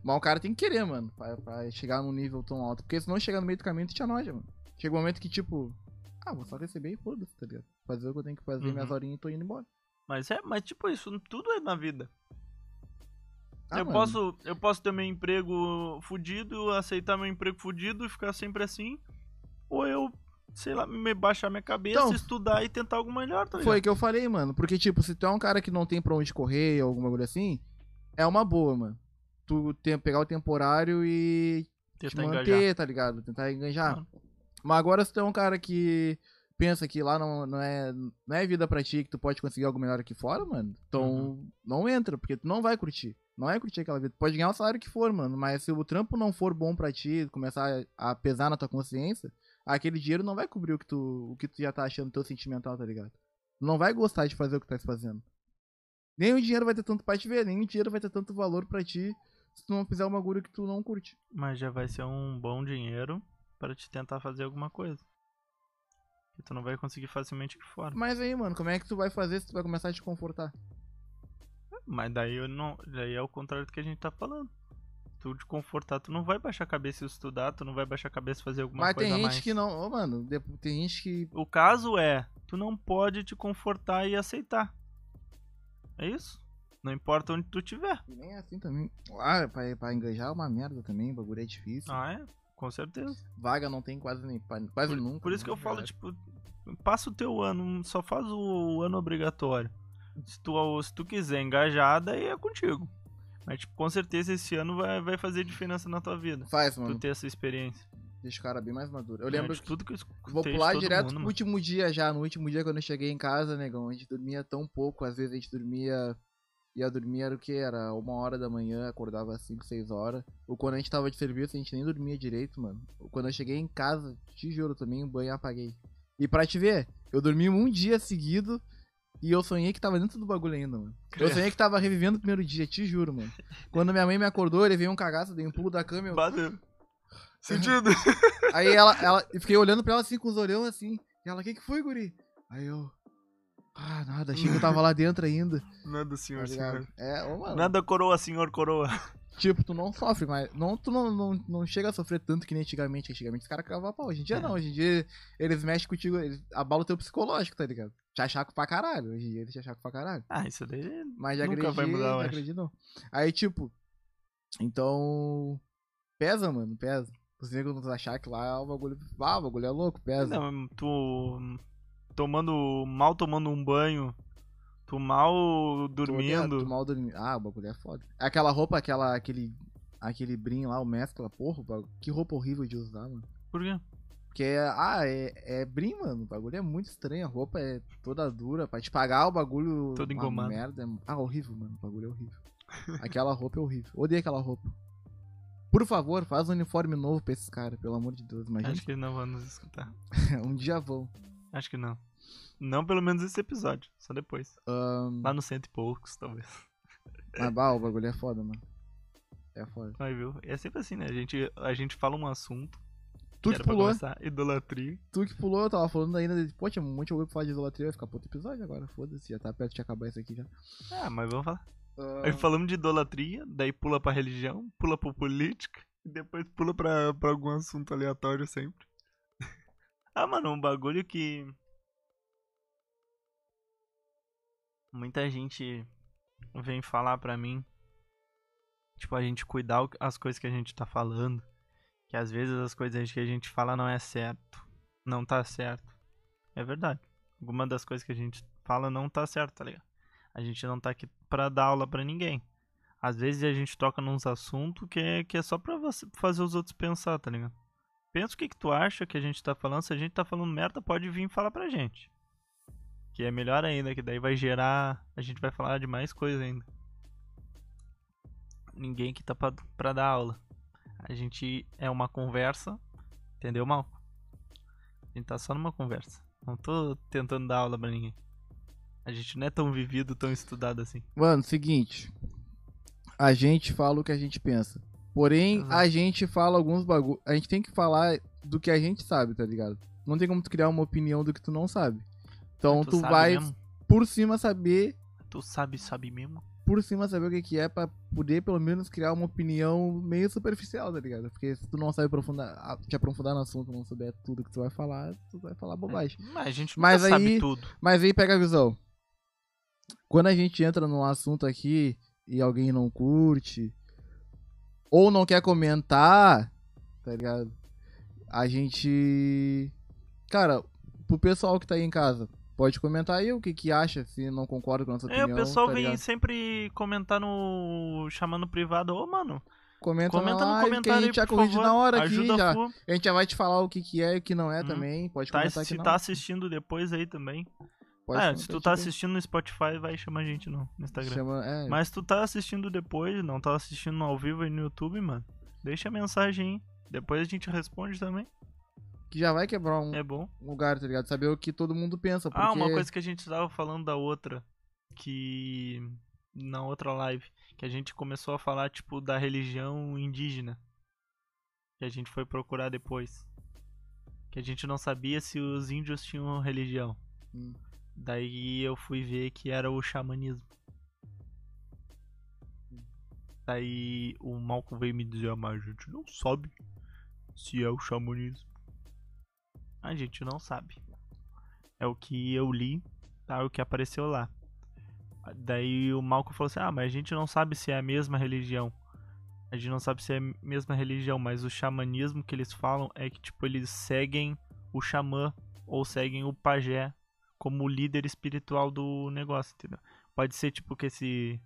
Mas o cara tem que querer, mano, pra, pra chegar num nível tão alto. Porque senão chegar no meio do caminho tu te anoja, mano. Chega um momento que, tipo. Ah, vou só receber e foda-se, tá ligado? Fazer o que eu tenho que fazer, Uhum. minhas horinhas e tô indo embora. Mas é, mas tipo, isso tudo é na vida. Ah, eu, mano. posso, eu posso ter meu emprego fudido, aceitar meu emprego fudido e ficar sempre assim. Ou eu, sei lá, me baixar minha cabeça, Então, estudar e tentar algo melhor, tá ligado? Foi o que eu falei, mano. Porque, tipo, se tu é um cara que não tem pra onde correr ou alguma coisa assim, é uma boa, mano. Tu tem, pegar o temporário e te Tentar manter, engajar. tá ligado? Tentar enganjar. Mas agora se tu é um cara que pensa que lá não, não, é, não é vida pra ti, que tu pode conseguir algo melhor aqui fora, mano, então Uhum. não entra, porque tu não vai curtir. Não é curtir aquela vida. Pode ganhar o salário que for, mano, mas se o trampo não for bom pra ti, começar a pesar na tua consciência, aquele dinheiro não vai cobrir o que tu, o que tu já tá achando teu sentimental, tá ligado? Tu não vai gostar de fazer o que tá fazendo. Nem o dinheiro vai ter tanto pra te ver, nem o dinheiro vai ter tanto valor pra ti se tu não fizer um bagulho que tu não curte. Mas já vai ser um bom dinheiro para te tentar fazer alguma coisa. Que tu não vai conseguir facilmente aqui fora. Mas aí, mano, como é que tu vai fazer se tu vai começar a te confortar? Mas daí eu não. Daí é o contrário do que a gente tá falando. Tu te confortar, tu não vai baixar a cabeça e estudar, tu não vai baixar a cabeça e fazer alguma Mas coisa tem a gente mais. que não. Ô, mano, tem gente que. O caso é, tu não pode te confortar e aceitar. É isso? Não importa onde tu estiver. E nem é assim também. Ah, pra, pra enganjar é uma merda também, o bagulho é difícil. Ah, é? Com certeza. Vaga não tem quase nem. Quase Por, nunca. por isso que eu né, falo, verdade. tipo, passa o teu ano, só faz o ano obrigatório. Se tu, se tu quiser engajar, daí é contigo. Mas, tipo, com certeza esse ano vai, vai fazer diferença na tua vida. Faz, Tu mano. ter essa experiência. Deixa o cara bem mais maduro. Eu É, lembro de que. tudo que eu escutei Vou de pular direto mundo, pro mano. último dia já. No último dia, quando eu cheguei em casa, negão, a gente dormia tão pouco. Às vezes a gente dormia. Ia dormir era o que? Era uma hora da manhã, acordava às 5, 6 horas. Ou quando a gente tava de serviço, a gente nem dormia direito, mano. Quando eu cheguei em casa, te juro também, o banho apaguei. E pra te ver, eu dormi um dia seguido e eu sonhei que tava dentro do bagulho ainda, mano. Eu sonhei que tava revivendo o primeiro dia, te juro, mano. Quando minha mãe me acordou, ele veio um cagaço, dei um pulo da cama, eu... Bateu. Sentido. Aí ela, ela, eu fiquei olhando pra ela assim, com os olhão assim. E ela, o que que foi, guri? Aí eu, ah, nada, achei que eu tava lá dentro ainda. Nada, Tá senhor, ligado? senhor. É, ô, mano. Nada coroa, senhor coroa. Tipo, tu não sofre, mas não, tu não, não, não chega a sofrer tanto que nem antigamente. Antigamente os caras cavavam pau. Hoje em dia É. não, hoje em dia eles mexem contigo, eles abalam o teu psicológico, tá ligado? Te achaco pra caralho. Hoje em dia eles te achacam pra caralho. Ah, isso daí. Mas já Nunca agredi, vai mudar, já agredi não. Aí, tipo, então. Pesa, mano, pesa. Os negros não achar que lá o bagulho. Ah, o bagulho é louco, pesa. Não, tu tomando. mal tomando um banho. Tu mal dormindo. ligado, mal dormindo. Ah, o bagulho é foda. Aquela roupa, aquela, aquele. Aquele brim lá, o mescla, porra, que roupa horrível de usar, mano. Por quê? Porque é. Ah, é, é brim, mano. O bagulho é muito estranho. A roupa é toda dura. Pra te pagar o bagulho. Todo engomado. merda. é- Ah, horrível, mano. O bagulho é horrível. Aquela roupa é horrível. Odeio aquela roupa. Por favor, faz um uniforme novo pra esses caras, pelo amor de Deus. Imagina. Acho que não vão nos escutar. um dia vão. Acho que não. Não pelo menos esse episódio, só depois. Ahn, Lá no cento e poucos, talvez. mas bah, o bagulho é foda, mano. É foda. Vai, viu? É sempre assim, né? A gente, a gente fala um assunto. Tu que pulou, começar, idolatria. tu que pulou, eu tava falando ainda de. Pô, tinha um monte de bagulho pra falar de idolatria, vai ficar pro outro episódio agora, foda-se, já tá perto de acabar isso aqui já. Ah, mas vamos falar. Ah, Aí falamos de idolatria, daí pula pra religião, pula pra política, e depois pula pra, pra algum assunto aleatório sempre. ah, mano, um bagulho que. Muita gente vem falar pra mim, tipo, a gente cuidar as coisas que a gente tá falando, que às vezes as coisas que a gente fala não é certo, não tá certo. É verdade. Alguma das coisas que a gente fala não tá certo, tá ligado? A gente não tá aqui pra dar aula pra ninguém. Às vezes a gente toca nos assuntos que é, que é só pra você fazer os outros pensar, tá ligado? Pensa o que, que tu acha que a gente tá falando. Se a gente tá falando merda, pode vir falar pra gente. Que é melhor ainda, que daí vai gerar. A gente vai falar de mais coisa ainda. Ninguém que tá pra, pra dar aula. A gente é uma conversa. Entendeu, mal? A gente tá só numa conversa. Não tô tentando dar aula pra ninguém. A gente não é tão vivido, tão estudado assim. Mano, seguinte. A gente fala o que a gente pensa. Porém, Exato. a gente fala alguns bagulho. A gente tem que falar do que a gente sabe, tá ligado? Não tem como tu criar uma opinião do que tu não sabe. Então tu, sabe vai mesmo? por cima saber, Tu sabe, sabe mesmo? por cima saber o que, que é pra poder pelo menos criar uma opinião meio superficial, tá ligado? Porque se tu não sabe aprofundar, te aprofundar no assunto, não souber tudo que tu vai falar, tu vai falar bobagem. Mas a gente Mas aí- sabe tudo. Mas aí pega a visão. Quando a gente entra num assunto aqui e alguém não curte, ou não quer comentar, tá ligado? A gente. Cara, pro pessoal que tá aí em casa, pode comentar aí o que, que acha, se não concorda com a nossa É, opinião. o pessoal tá vem ligado? sempre comentar no. chamando privado. Ô, mano, Comenta, comenta no live, comentário que a gente já corrige na hora aqui já. full. A gente já vai te falar o que, que é e o que não é Hum. também. Pode Tá, comentar se tá assistindo depois aí também. Pode é, se tu tá assistindo no Spotify, vai chamar a gente no, no Instagram. Chama- é, Mas tu tá assistindo depois, não tá assistindo ao vivo aí no YouTube, mano. Deixa a mensagem aí. Depois a gente responde também. Que já vai quebrar um É bom. lugar, tá ligado? Saber o que todo mundo pensa. Porque... Ah, uma coisa que a gente tava falando da outra. Que. Na outra live. Que a gente começou a falar, tipo, da religião indígena. Que a gente foi procurar depois. Que a gente não sabia se os índios tinham religião. Hum. Daí eu fui ver que era o xamanismo. Daí o Malcolm veio me dizer, ah, mas a gente não sabe se é o xamanismo. A gente não sabe. É o que eu li, tá? O que apareceu lá. Daí o Malcolm falou assim, ah, mas a gente não sabe se é a mesma religião. A gente não sabe se é a mesma religião, mas o xamanismo que eles falam é que, tipo, eles seguem o xamã ou seguem o pajé como líder espiritual do negócio, entendeu? Pode ser, tipo, que esse...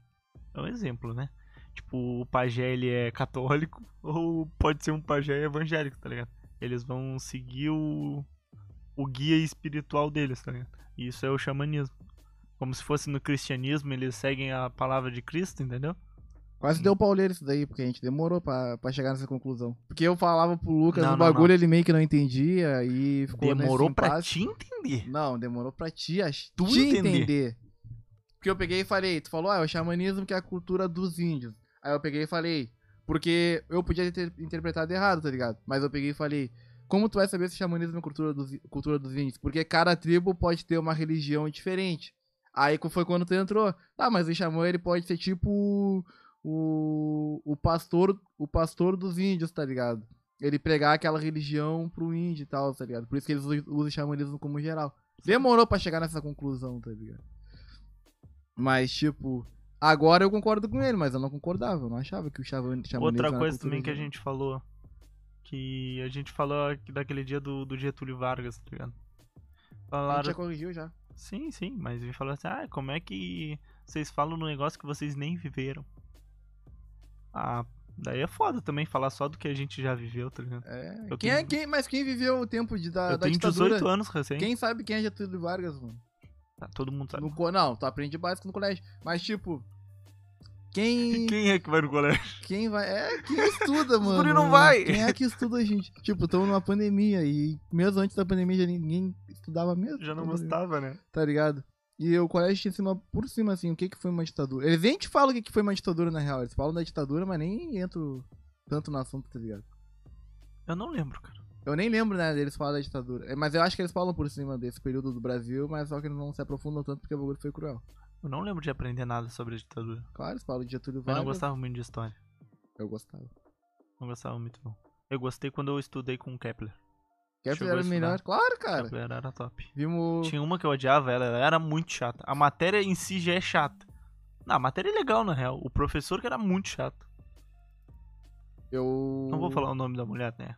É um exemplo, né? Tipo, o pajé, ele é católico ou pode ser um pajé evangélico, tá ligado? Eles vão seguir o, o guia espiritual deles, tá ligado? E isso é o xamanismo. Como se fosse no cristianismo, eles seguem a palavra de Cristo, entendeu? Quase deu pauleiro isso daí, porque a gente demorou pra, pra chegar nessa conclusão. Porque eu falava pro Lucas Não, bagulho, não. ele meio que não entendia e ficou Demorou nesse pra te entender. Não, demorou pra ti. Tu te entender. entender. Porque eu peguei e falei, tu falou, ah, é o xamanismo que é a cultura dos índios. Aí eu peguei e falei, porque eu podia ter interpretado errado, tá ligado? Mas eu peguei e falei, como tu vai saber se o xamanismo é cultura dos, cultura dos índios? Porque cada tribo pode ter uma religião diferente. Aí foi quando tu entrou. Ah, mas o xamã ele pode ser tipo o, o pastor o pastor dos índios, tá ligado? Ele pregar aquela religião pro índio e tal, tá ligado? Por isso que eles usam o xamanismo como geral. Demorou pra chegar nessa conclusão, tá ligado? Mas, tipo, agora eu concordo com ele, mas eu não concordava. Eu não achava que o xaman- xamanismo Outra coisa também que a geral. gente falou. Que a gente falou daquele dia do, do Getúlio Vargas, tá ligado? A gente Falaram. já corrigiu já. Sim, sim, mas me falou assim, ah, como é que vocês falam no negócio que vocês nem viveram? Ah, daí é foda também falar só do que a gente já viveu, tá ligado? É. Eu Quem tenho- é quem, mas quem viveu o tempo de, da, Eu da tenho ditadura? 18 anos recém. Quem sabe quem é Getúlio Vargas, mano? Ah, todo mundo sabe. No, não, tu aprende básico no colégio. Mas, tipo, quem. Quem é que vai no colégio? Quem vai. É, quem estuda, mano. guri não vai. Quem é que estuda, gente? Tipo, estamos numa pandemia e mesmo antes da pandemia já ninguém estudava mesmo. Já não tá gostava, né? Tá ligado? E o colégio tinha cima, por cima, assim, o que que foi uma ditadura. Eles nem te falam o que que foi uma ditadura, na real. Eles falam da ditadura, mas nem entro tanto no assunto, tá ligado? Eu não lembro, cara. Eu nem lembro, né, deles falar da ditadura. É, Mas eu acho que eles falam por cima desse período do Brasil, mas só que eles não se aprofundam tanto porque o bagulho foi cruel. Eu não lembro de aprender nada sobre a ditadura. Claro, eles falam de Getúlio Eu Vargas. não gostava muito de história. Eu gostava. Não gostava muito, não. Eu gostei quando eu estudei com o Kepler. Kepler Chegou era melhor. Claro, cara. Kepler era top. Vimos. Tinha uma que eu odiava, ela era muito chata. A matéria em si já é chata. Não, a matéria é legal, na real. O professor que era muito chato. Eu. Não vou falar o nome da mulher, né?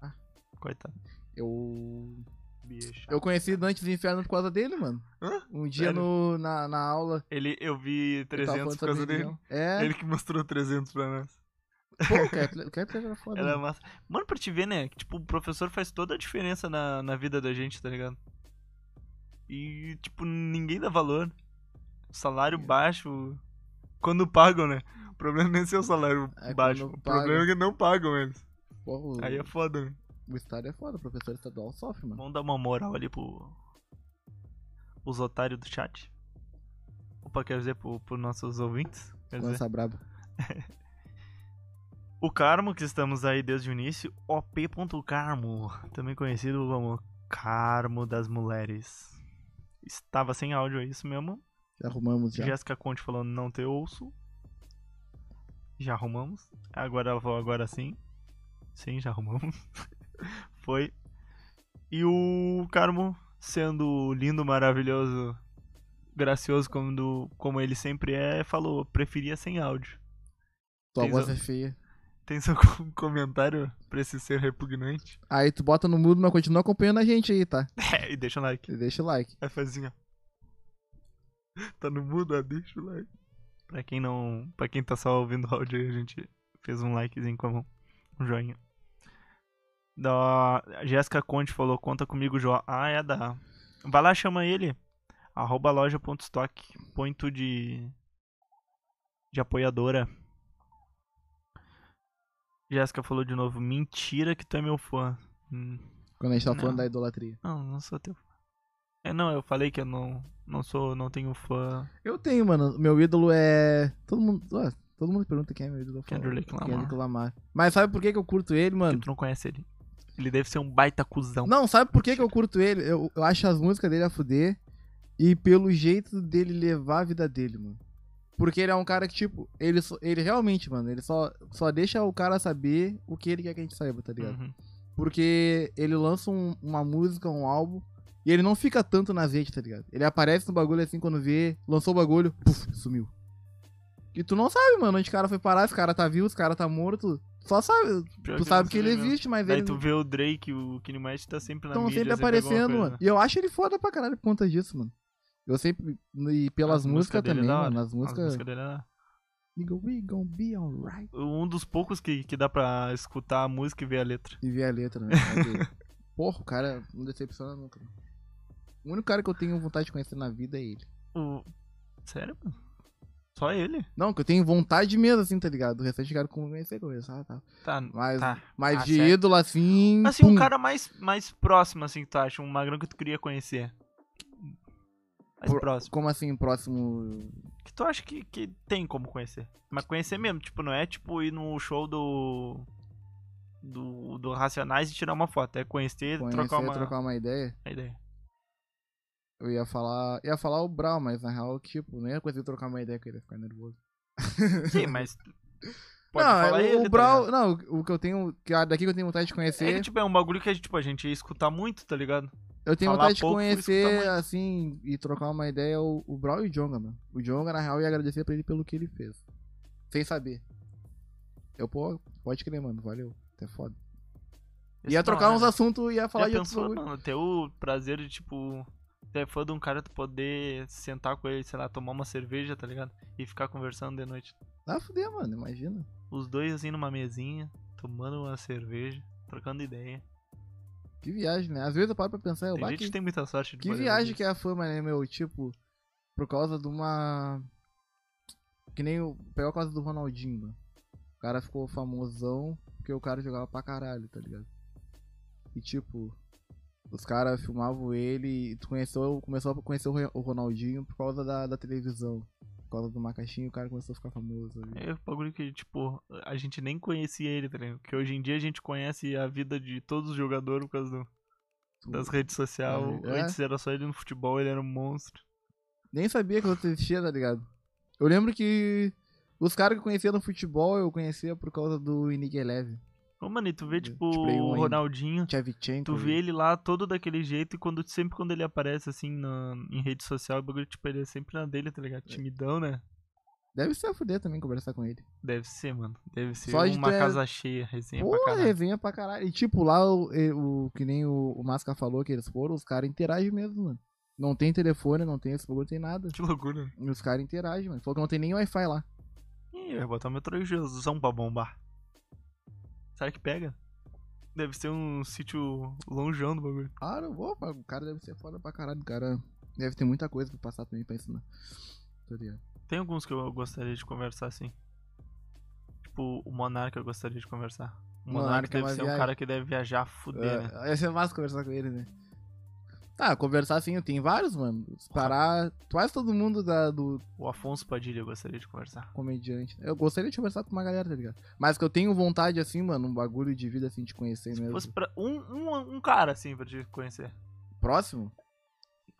Ah. Coitado. Eu. Bicha. Eu conheci Dantes do Inferno por causa dele, mano. Hã? Um dia Sério? no, na, na aula. Ele, eu vi eu tava 300 falando por causa dele. É. Ele que mostrou 300 pra nós. Pô, o Kepler, o Kepler era foda. Era mano. massa. Mano, pra te ver, né? que, Tipo, o professor faz toda a diferença na, na vida da gente, tá ligado? E, tipo, ninguém dá valor. Salário É. baixo. Quando pagam, né? O problema nem é ser o salário É baixo. O problema é que não pagam eles. Pô, o, Aí é foda, né? O é foda, o professor estadual sofre, mano. Vamos dar uma moral ali pro. Os otários do chat. Opa, quer dizer pro, pros nossos ouvintes? Dizer, Lança braba. O Carmo, que estamos aí desde o início, op.carmo, também conhecido como Carmo das Mulheres. Estava sem áudio, é isso mesmo? Já arrumamos já. Jéssica Conte falando não te ouço. Já arrumamos. Agora vou agora sim. Sim, já arrumamos. Foi. E o Carmo, sendo lindo, maravilhoso, gracioso como, do, como ele sempre é, falou, preferia sem áudio. Tua voz é feia. Tem seu com- comentário pra esse ser repugnante? Aí tu bota no mudo, mas continua acompanhando a gente aí, tá? É, e deixa o like. E deixa o like. Aí faz assim, ó. Tá no mudo, deixa o like. Pra quem não. Pra quem tá só ouvindo o áudio aí, a gente fez um likezinho com a mão. Um joinha. Da Jéssica Conte falou, conta comigo, Jó. Ah, é da. Vai lá, chama ele. Arroba loja.stock. Põe tu de. De apoiadora. Jéssica falou de novo, mentira que tu é meu fã. Hum, Quando a gente tá Não. falando da idolatria. não, não sou teu fã. É, não, eu falei que eu não, não sou, não tenho fã. Eu tenho, mano. Meu ídolo é. Todo mundo. ó, todo mundo pergunta quem é meu ídolo. Kendrick Lamar. Kendrick Lamar. Mas sabe por que, que eu curto ele, Porque mano? tu não conhece ele. Ele deve ser um baita cuzão. Não, sabe por que, que eu curto ele? Eu, eu acho as músicas dele a fuder. E pelo jeito dele levar a vida dele, mano. Porque ele é um cara que, tipo, ele, ele realmente, mano, ele só, só deixa o cara saber o que ele quer que a gente saiba, tá ligado? Uhum. Porque ele lança um- uma música, um álbum, e ele não fica tanto nas redes, tá ligado? Ele aparece no bagulho assim quando vê, lançou o bagulho, puf, sumiu. E tu não sabe, mano, onde o cara foi parar, se o cara tá vivo, se o cara tá morto. Só sabe, Pior tu sabe que ele mesmo. existe, mas Daí ele tu vê o Drake, o Kanye West tá sempre na estão mídia. sempre aparecendo, coisa. mano. E eu acho ele foda pra caralho por conta disso, mano. Eu sempre. E pelas As músicas é também, mano. As As músicas. músicas dele é. Nigga, we gon' be alright. Um dos poucos que, que dá pra escutar a música e ver a letra. E ver a letra, né? Porra, o cara não decepciona nunca. mano. O único cara que eu tenho vontade de conhecer na vida é ele. O... Sério, mano? Só ele? Não, que eu tenho vontade mesmo, assim, tá ligado? O restante eu quero conhecer coisa, ah, tá. Tá. Mas, tá. mas Ah, de sério? ídolo, assim. Assim, pum. um cara mais, mais próximo, assim, que tu acha. Um magrão que tu queria conhecer. Mais Por- próximo. Como assim, próximo. Que tu acha que, que tem como conhecer. Mas conhecer mesmo, tipo, não é tipo ir no show do. Do, do Racionais e tirar uma foto. É conhecer, Conhecer, trocar uma, trocar uma ideia. uma ideia. Eu ia falar. Ia falar o Brown, mas na real, tipo, não ia conseguir trocar uma ideia com ele, ia ficar nervoso. Sim, mas. Pode não, falar o, ele, o tá ligado? não, o- que eu tenho. Que, daqui que eu tenho vontade de conhecer. É que, tipo, é um bagulho que a gente, tipo, a gente ia escutar muito, tá ligado? eu tenho falar vontade de pouco conhecer, assim, e trocar uma ideia o, o Brown e o Jonga, mano. O Jonga, na real, ia agradecer pra ele pelo que ele fez. Sem saber. Eu, pô, pode crer, mano, valeu. Até foda. Esse Ia não, trocar né? uns assuntos e ia falar Já de pensou, mano, ter o prazer de, tipo, ser fã de um cara, tu poder sentar com ele, sei lá, tomar uma cerveja, tá ligado? E ficar conversando de noite. Ah, fuder, mano, imagina. Os dois, assim, numa mesinha, tomando uma cerveja, trocando ideia. Que viagem, né? Às vezes eu paro pra pensar, eu Tem gente que, tem muita sorte de que viagem que é a fama, né, meu? Tipo, por causa de uma. Que nem o. Pegou a causa do Ronaldinho, mano. O cara ficou famosão porque o cara jogava pra caralho, tá ligado? E tipo, os caras filmavam ele e tu conheceu, começou a conhecer o Ro- o Ronaldinho por causa da, da televisão. Por causa do macaxinho, o cara começou a ficar famoso. ali. É um bagulho que, tipo, a gente nem conhecia ele, tá ligado? Porque hoje em dia a gente conhece a vida de todos os jogadores por causa do- das redes sociais. É. Antes era só ele no futebol, ele era um monstro. Nem sabia que outro existia, tá ligado? Eu lembro que os caras que eu conhecia no futebol, eu conhecia por causa do Inigue Eleven. Ô, mano, e tu vê, tipo, Tipo, Play um o. Ronaldinho, tu vê ele lá todo daquele jeito e quando, sempre quando ele aparece, assim, na, em rede social, o bagulho, tipo, ele é sempre na dele, tá É. ligado? Timidão, né? Deve ser a fuder também conversar com ele. Deve ser, mano. Deve ser Só uma ter- casa cheia, resenha pra Pô, caralho. resenha pra caralho. E tipo, lá, o, o- que nem o, o Masca falou que eles foram, os caras interagem mesmo, mano. Não tem telefone, não tem esse bagulho, não tem nada. Que loucura. E os caras interagem, mano. Falou que não tem nem Wi-Fi lá. Ih, vai botar meu 3Gzão pra bombar. Será que pega? Deve ser um sítio longeão do bagulho. Ah, não vou, o cara deve ser foda pra caralho. O cara deve ter muita coisa pra passar também pra ensinar. Tá ligado? Tem alguns que eu gostaria de conversar assim. Tipo, o Monarca eu gostaria de conversar. O Monarca Monarca é deve uma ser um viagem. cara que deve viajar fuder, né? É, ia ser massa conversar com ele, né? Tá, conversar assim, tem vários, mano. Parar. Quase todo mundo da, do O Afonso Padilha eu gostaria de conversar. comediante. Eu gostaria de conversar com uma galera, tá ligado? Mas que eu tenho vontade, assim, mano, um bagulho de vida, assim, de conhecer Se mesmo. fosse pra um, um, um cara assim pra te conhecer. Próximo?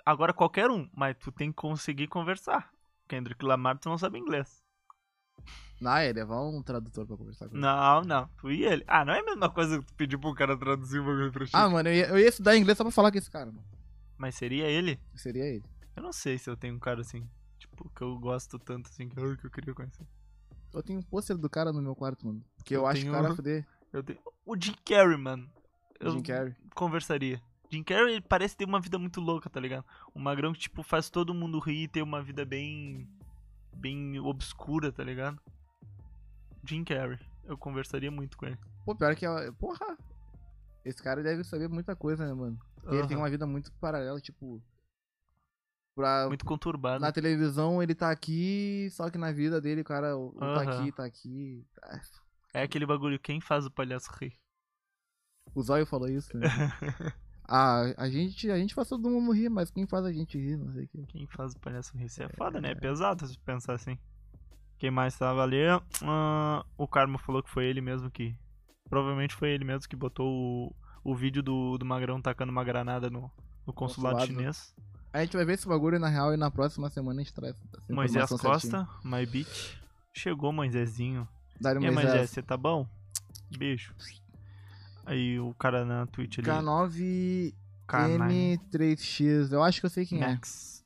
Agora qualquer um, mas tu tem que conseguir conversar. Kendrick Lamar tu não sabe inglês. Não, é levar um tradutor pra conversar com ele. Não, não. Tu e ele. Ah, não é a mesma coisa que tu pedir pro cara traduzir o bagulho pra ti. Ah, mano, eu ia, eu ia estudar inglês só pra falar com esse cara, mano. Mas seria ele? Seria ele. Eu não sei se eu tenho um cara assim. Tipo, que eu gosto tanto assim que eu, que eu queria conhecer. Eu tenho um pôster do cara no meu quarto, mano. Porque eu, Eu acho que o cara fuder. Eu tenho... O Jim Carrey, mano. Eu Jim Carrey. conversaria. Jim Carrey ele parece ter uma vida muito louca, tá ligado? Um magrão que, tipo, faz todo mundo rir e ter uma vida bem. bem obscura, tá ligado? Jim Carrey. Eu conversaria muito com ele. Pô, pior que. é- Porra! Esse cara deve saber muita coisa, né, mano? Porque Ele tem uma vida muito paralela, tipo. Pra, Muito conturbado. na televisão ele tá aqui, só que na vida dele o cara ou tá aqui, tá aqui. Ah, É aquele bagulho, quem faz o palhaço rir? O Zóio falou isso, né? ah, a gente, a gente faz todo mundo rir, mas quem faz a gente rir, não sei o que. Quem faz o palhaço rir? Isso é foda, né? É pesado se pensar assim. Quem mais tava ali? Ah, o Carmo falou que foi ele mesmo que. Provavelmente foi ele mesmo que botou o, o vídeo do, do Magrão tacando uma granada no, no consulado, Consulado. chinês. A gente vai ver esse bagulho na real e na próxima semana a gente traz Moisés certinho. Costa, My Beach. Chegou, Moisésinho. Dário E aí, Moisés. Moisés, você tá bom? Beijo. Aí o cara na Twitch ali. K9 K9 M3X, eu acho que eu sei quem é. Max.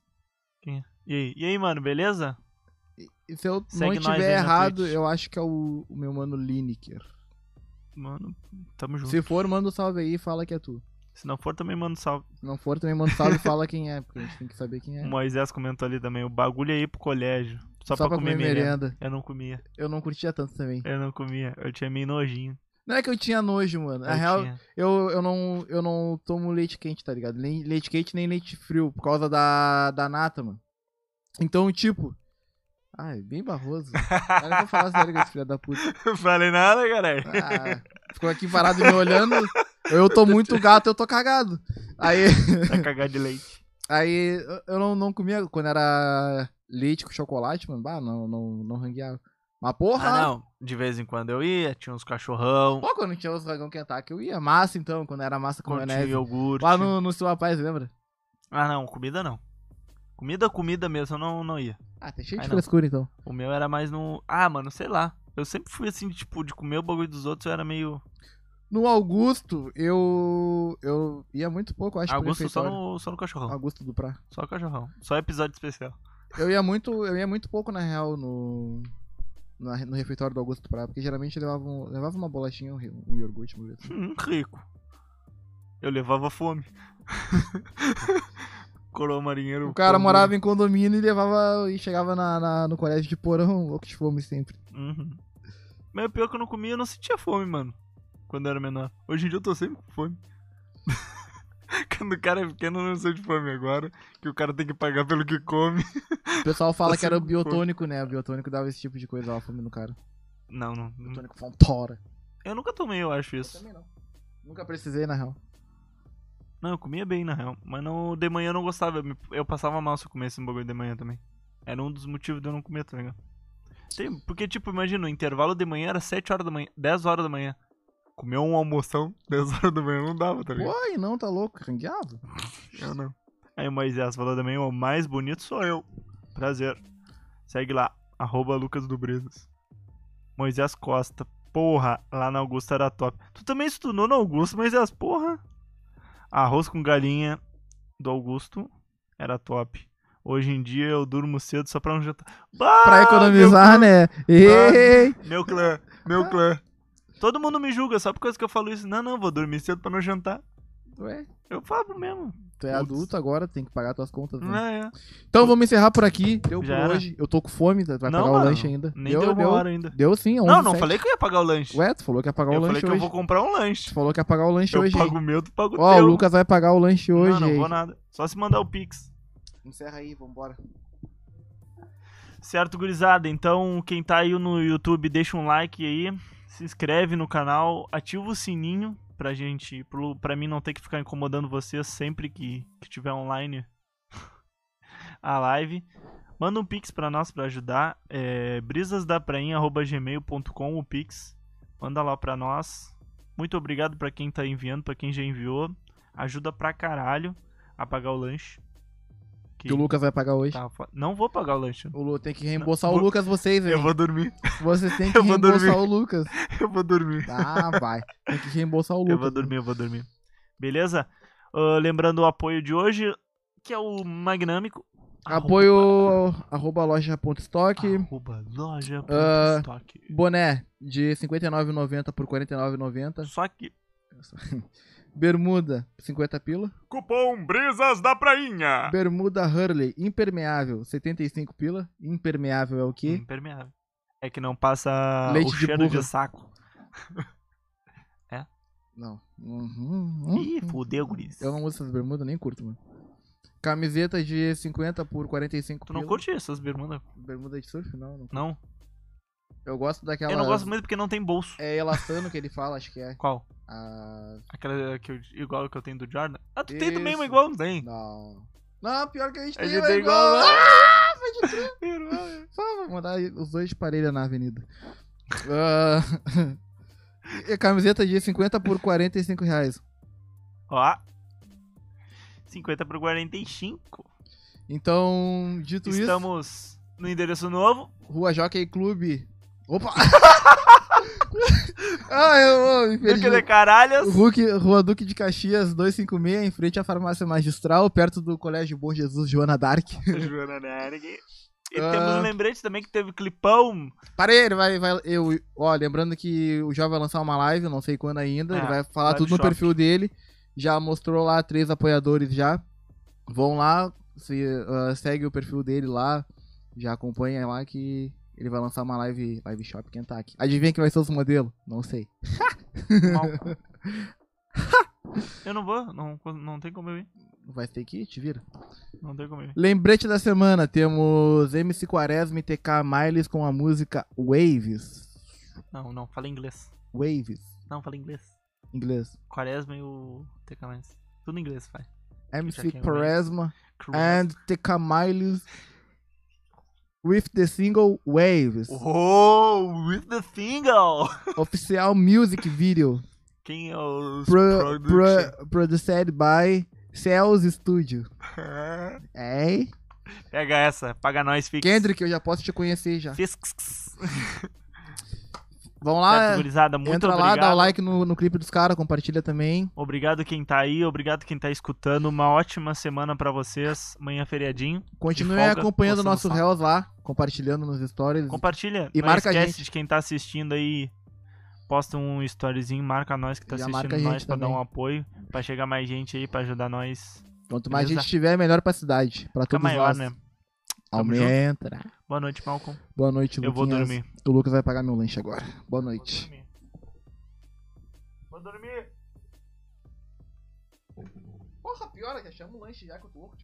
Quem é? E aí? E aí, mano, beleza? Se eu Segue não estiver errado, eu acho que é o, o meu mano Lineker. Mano, tamo junto. Se for, manda um salve aí e fala que é tu. Se não for, também manda um salve. Se não for, também manda um salve e fala quem é, porque a gente tem que saber quem é. O Moisés comentou ali também, o bagulho é ir pro colégio. Só, Só pra, comer, merenda. Eu não comia. Eu não curtia tanto também. Eu não comia. Eu tinha meio nojinho. Não é que eu tinha nojo, mano. Na Eu real, tinha. eu, eu, não, eu não tomo leite quente, tá ligado? Nem leite quente nem leite frio, por causa da, da nata, mano. Então, tipo. Ai, bem barroso. Não vou falar sério com esse filho da puta. Falei nada, galera. Ah, ficou aqui parado me olhando. Eu tô muito gato, eu tô cagado. Aí, Vai cagar de leite. aí eu- não, não comia quando era leite com chocolate, mano. Bah, não, não, não rangueava. Mas porra! Ah, não. De vez em quando eu ia, tinha uns cachorrão. Pô, quando tinha os dragão Kentucky, eu ia. Massa, então, quando era massa com maionese. iogurte. Lá no, no seu rapaz, lembra? Ah, não. Comida não. Comida, comida mesmo, eu não, não ia. Ah, tem cheio de não. frescura, então. O meu era mais no... Ah, mano, sei lá. Eu sempre fui assim, tipo, de comer o bagulho dos outros, eu era meio... No Augusto, eu. Eu ia muito pouco, acho Augusto só no, só no cachorrão. Augusto do Pra. Só cachorrão. Só episódio especial. Eu ia muito. Eu ia muito pouco, na real, no. na- no refeitório do Augusto do Pra, porque geralmente eu levava, um- levava uma bolachinha, um, ri- um iogurte, uma vez. Hum, rico. Eu levava fome. Coroa marinheiro. O cara morava em condomínio e levava. e chegava na, na- no colégio de porão, louco de fome sempre. Uhum. Mas pior que eu não comia, eu não sentia fome, mano. Quando eu era menor. Hoje em dia eu tô sempre com fome. Quando o cara é pequeno, eu não sou de fome agora. Que o cara tem que pagar pelo que come. O pessoal fala que era o biotônico, né? O biotônico dava esse tipo de coisa, dava fome no cara. Não, não. Biotônico Fontora. Eu nunca tomei, eu acho Eu isso. também não. Nunca precisei, na real. Não, eu comia bem, na real. Mas não, de manhã eu não gostava. Eu, me- eu passava mal se eu comesse um bagulho de manhã também. Era um dos motivos de eu não comer, tá ligado? Tem, porque, tipo, imagina, o intervalo de manhã era 7 horas da manhã, 10 horas da manhã. Comer um almoção 10 horas da manhã não dava, tá ligado? E não, tá louco, rangueado. Eu não. Aí o Moisés falou também, o mais bonito sou eu. Prazer. Segue lá, arroba Lucas do Brisas. Moisés Costa. porra lá na Augusta era top. Tu também estudou na Augusta, mas as porra. Arroz com galinha do Augusto era top. Hoje em dia eu durmo cedo só pra não jantar. Bah, Pra economizar, meu né? Ei! clã, Meu clã, meu clã. Todo mundo me julga só por causa que eu falo isso. Não, não, vou dormir cedo pra não jantar. Ué, Eu falo mesmo. Tu é Putz. adulto agora, tem que pagar tuas contas. Né? Não é. Então vamos encerrar por aqui. Deu Já por era. hoje. Eu tô com fome, vai Não, pagar o mano, lanche ainda. Nem deu, uma hora ainda. Deu sim, 11 Não, não sete. falei que eu ia pagar o lanche. Ué, tu falou que ia pagar eu o falei lanche que hoje. eu vou comprar um lanche. Tu falou que ia pagar o lanche Eu hoje. pago o meu, tu paga o Ó, o teu. Lucas vai pagar o lanche hoje. Não, não aí. vou nada. Só se mandar o Pix. Encerra aí, vambora. Certo, gurizada? Então, quem tá aí no YouTube, deixa um like aí, se inscreve no canal, ativa o sininho pra gente, pro- pra mim não ter que ficar incomodando vocês sempre que, que tiver online a live. Manda um pix pra nós pra ajudar, é brisasdaprainha.gmail.com o pix. Manda lá pra nós. Muito obrigado pra quem tá enviando, pra quem já enviou. Ajuda pra caralho a pagar o lanche. Que o Lucas vai pagar hoje. tá fo- Não vou pagar o lanche. O Lu tem que reembolsar Não, o vou- Lucas, vocês, hein? Eu vou dormir. Vocês têm que reembolsar o Lucas. Eu vou dormir. Ah, vai. Tem que reembolsar o Lucas. Eu vou dormir, eu vou dormir. Beleza? Ah, lembrando o apoio de hoje, que é o Magnâmico. Apoio arroba loja.stock. Arroba loja. Ah, estoque. Boné de R$ 59,90 por R$ 49,90. Só que. Bermuda, 50 pila. Cupom Brisas da Prainha. Bermuda Hurley, impermeável, 75 pila. Impermeável é o quê? Impermeável. É que não passa Leite o de cheiro de, burra. saco. Não. Uhum, uhum. Ih, fudeu, guris. Eu não uso essas bermudas, nem curto, mano. Camiseta de 50 por 45 Tu não pila. curte essas bermudas? Bermuda de surf? Não, não. Não. Eu gosto daquela... Eu não gosto muito porque não tem bolso. É elastano que ele fala, acho que é. Qual? Ah, Aquela que eu, igual que eu tenho do Jordan? Ah, tu tem também Isso. uma igual? Não tem. não. Não, pior que a gente A tem, gente é tem igual. igual, Ah, né? Só vou mandar os dois de parelha na avenida. Ah, e camiseta de 50 por 45 reais. Ó. 50 por 45. Então, dito isso, Estamos no endereço novo. Rua Jockey Clube. Opa! ah, eu, eu. Duque de Caralhas. Hulk, Rua Duque de Caxias 256, em frente à farmácia magistral, perto do Colégio Bom Jesus Joana Dark. Joana Nerg. E Ah. temos um lembrete também que teve clipão. Parei, ele vai, vai. Eu, ó, lembrando que o Jó vai lançar uma live, não sei quando ainda. É, ele vai falar tudo no shop. perfil dele. Já mostrou lá três apoiadores já. Vão lá, se, ah, segue o perfil dele lá. Já acompanha lá que ele vai lançar uma live, live shop Kentucky. Adivinha quem vai ser os modelos? Não sei. Eu não vou, não, não tem como eu ir. Vai ter que ir, te vira. Não tem como ir. Lembrete da semana, temos MC Quaresma e TK Miles com a música Waves. Não, não, fala inglês. Waves, Não, fala inglês. inglês. Quaresma e o TK mais. Tudo em inglês, vai. MC é Quaresma and TK Miles with the single Waves. Oh, with the single! Oficial music video. Quem é o Pro, pro, produced by Cells Studio. É? Pega essa, paga nós, Fix. Kendrick, eu já posso te conhecer já. Fix. Vão Certo, lá, gurizada, muito entra obrigado. lá, dá o like no, no clipe dos caras, compartilha também. Obrigado quem tá aí, obrigado quem tá escutando. Uma ótima semana pra vocês. Amanhã é feriadinho. Continue folga, acompanhando o nosso lá, compartilhando nos stories. Compartilha. E não marca a esquece gente. de quem tá assistindo aí. Posta um storyzinho, marca nós que tá Já assistindo marca a nós pra dar um apoio. Pra chegar mais gente aí, pra ajudar nós. Quanto mais Beleza? gente tiver, melhor pra cidade. Pra Fica todos maior, nós. né? Tamo Aumenta. Boa noite, Malcolm. Boa noite, Eu vou dormir. O Lucas vai pagar meu lanche agora. Boa Vou noite. dormir. Vou dormir. Porra, pior, já chama o lanche já que eu tô louco.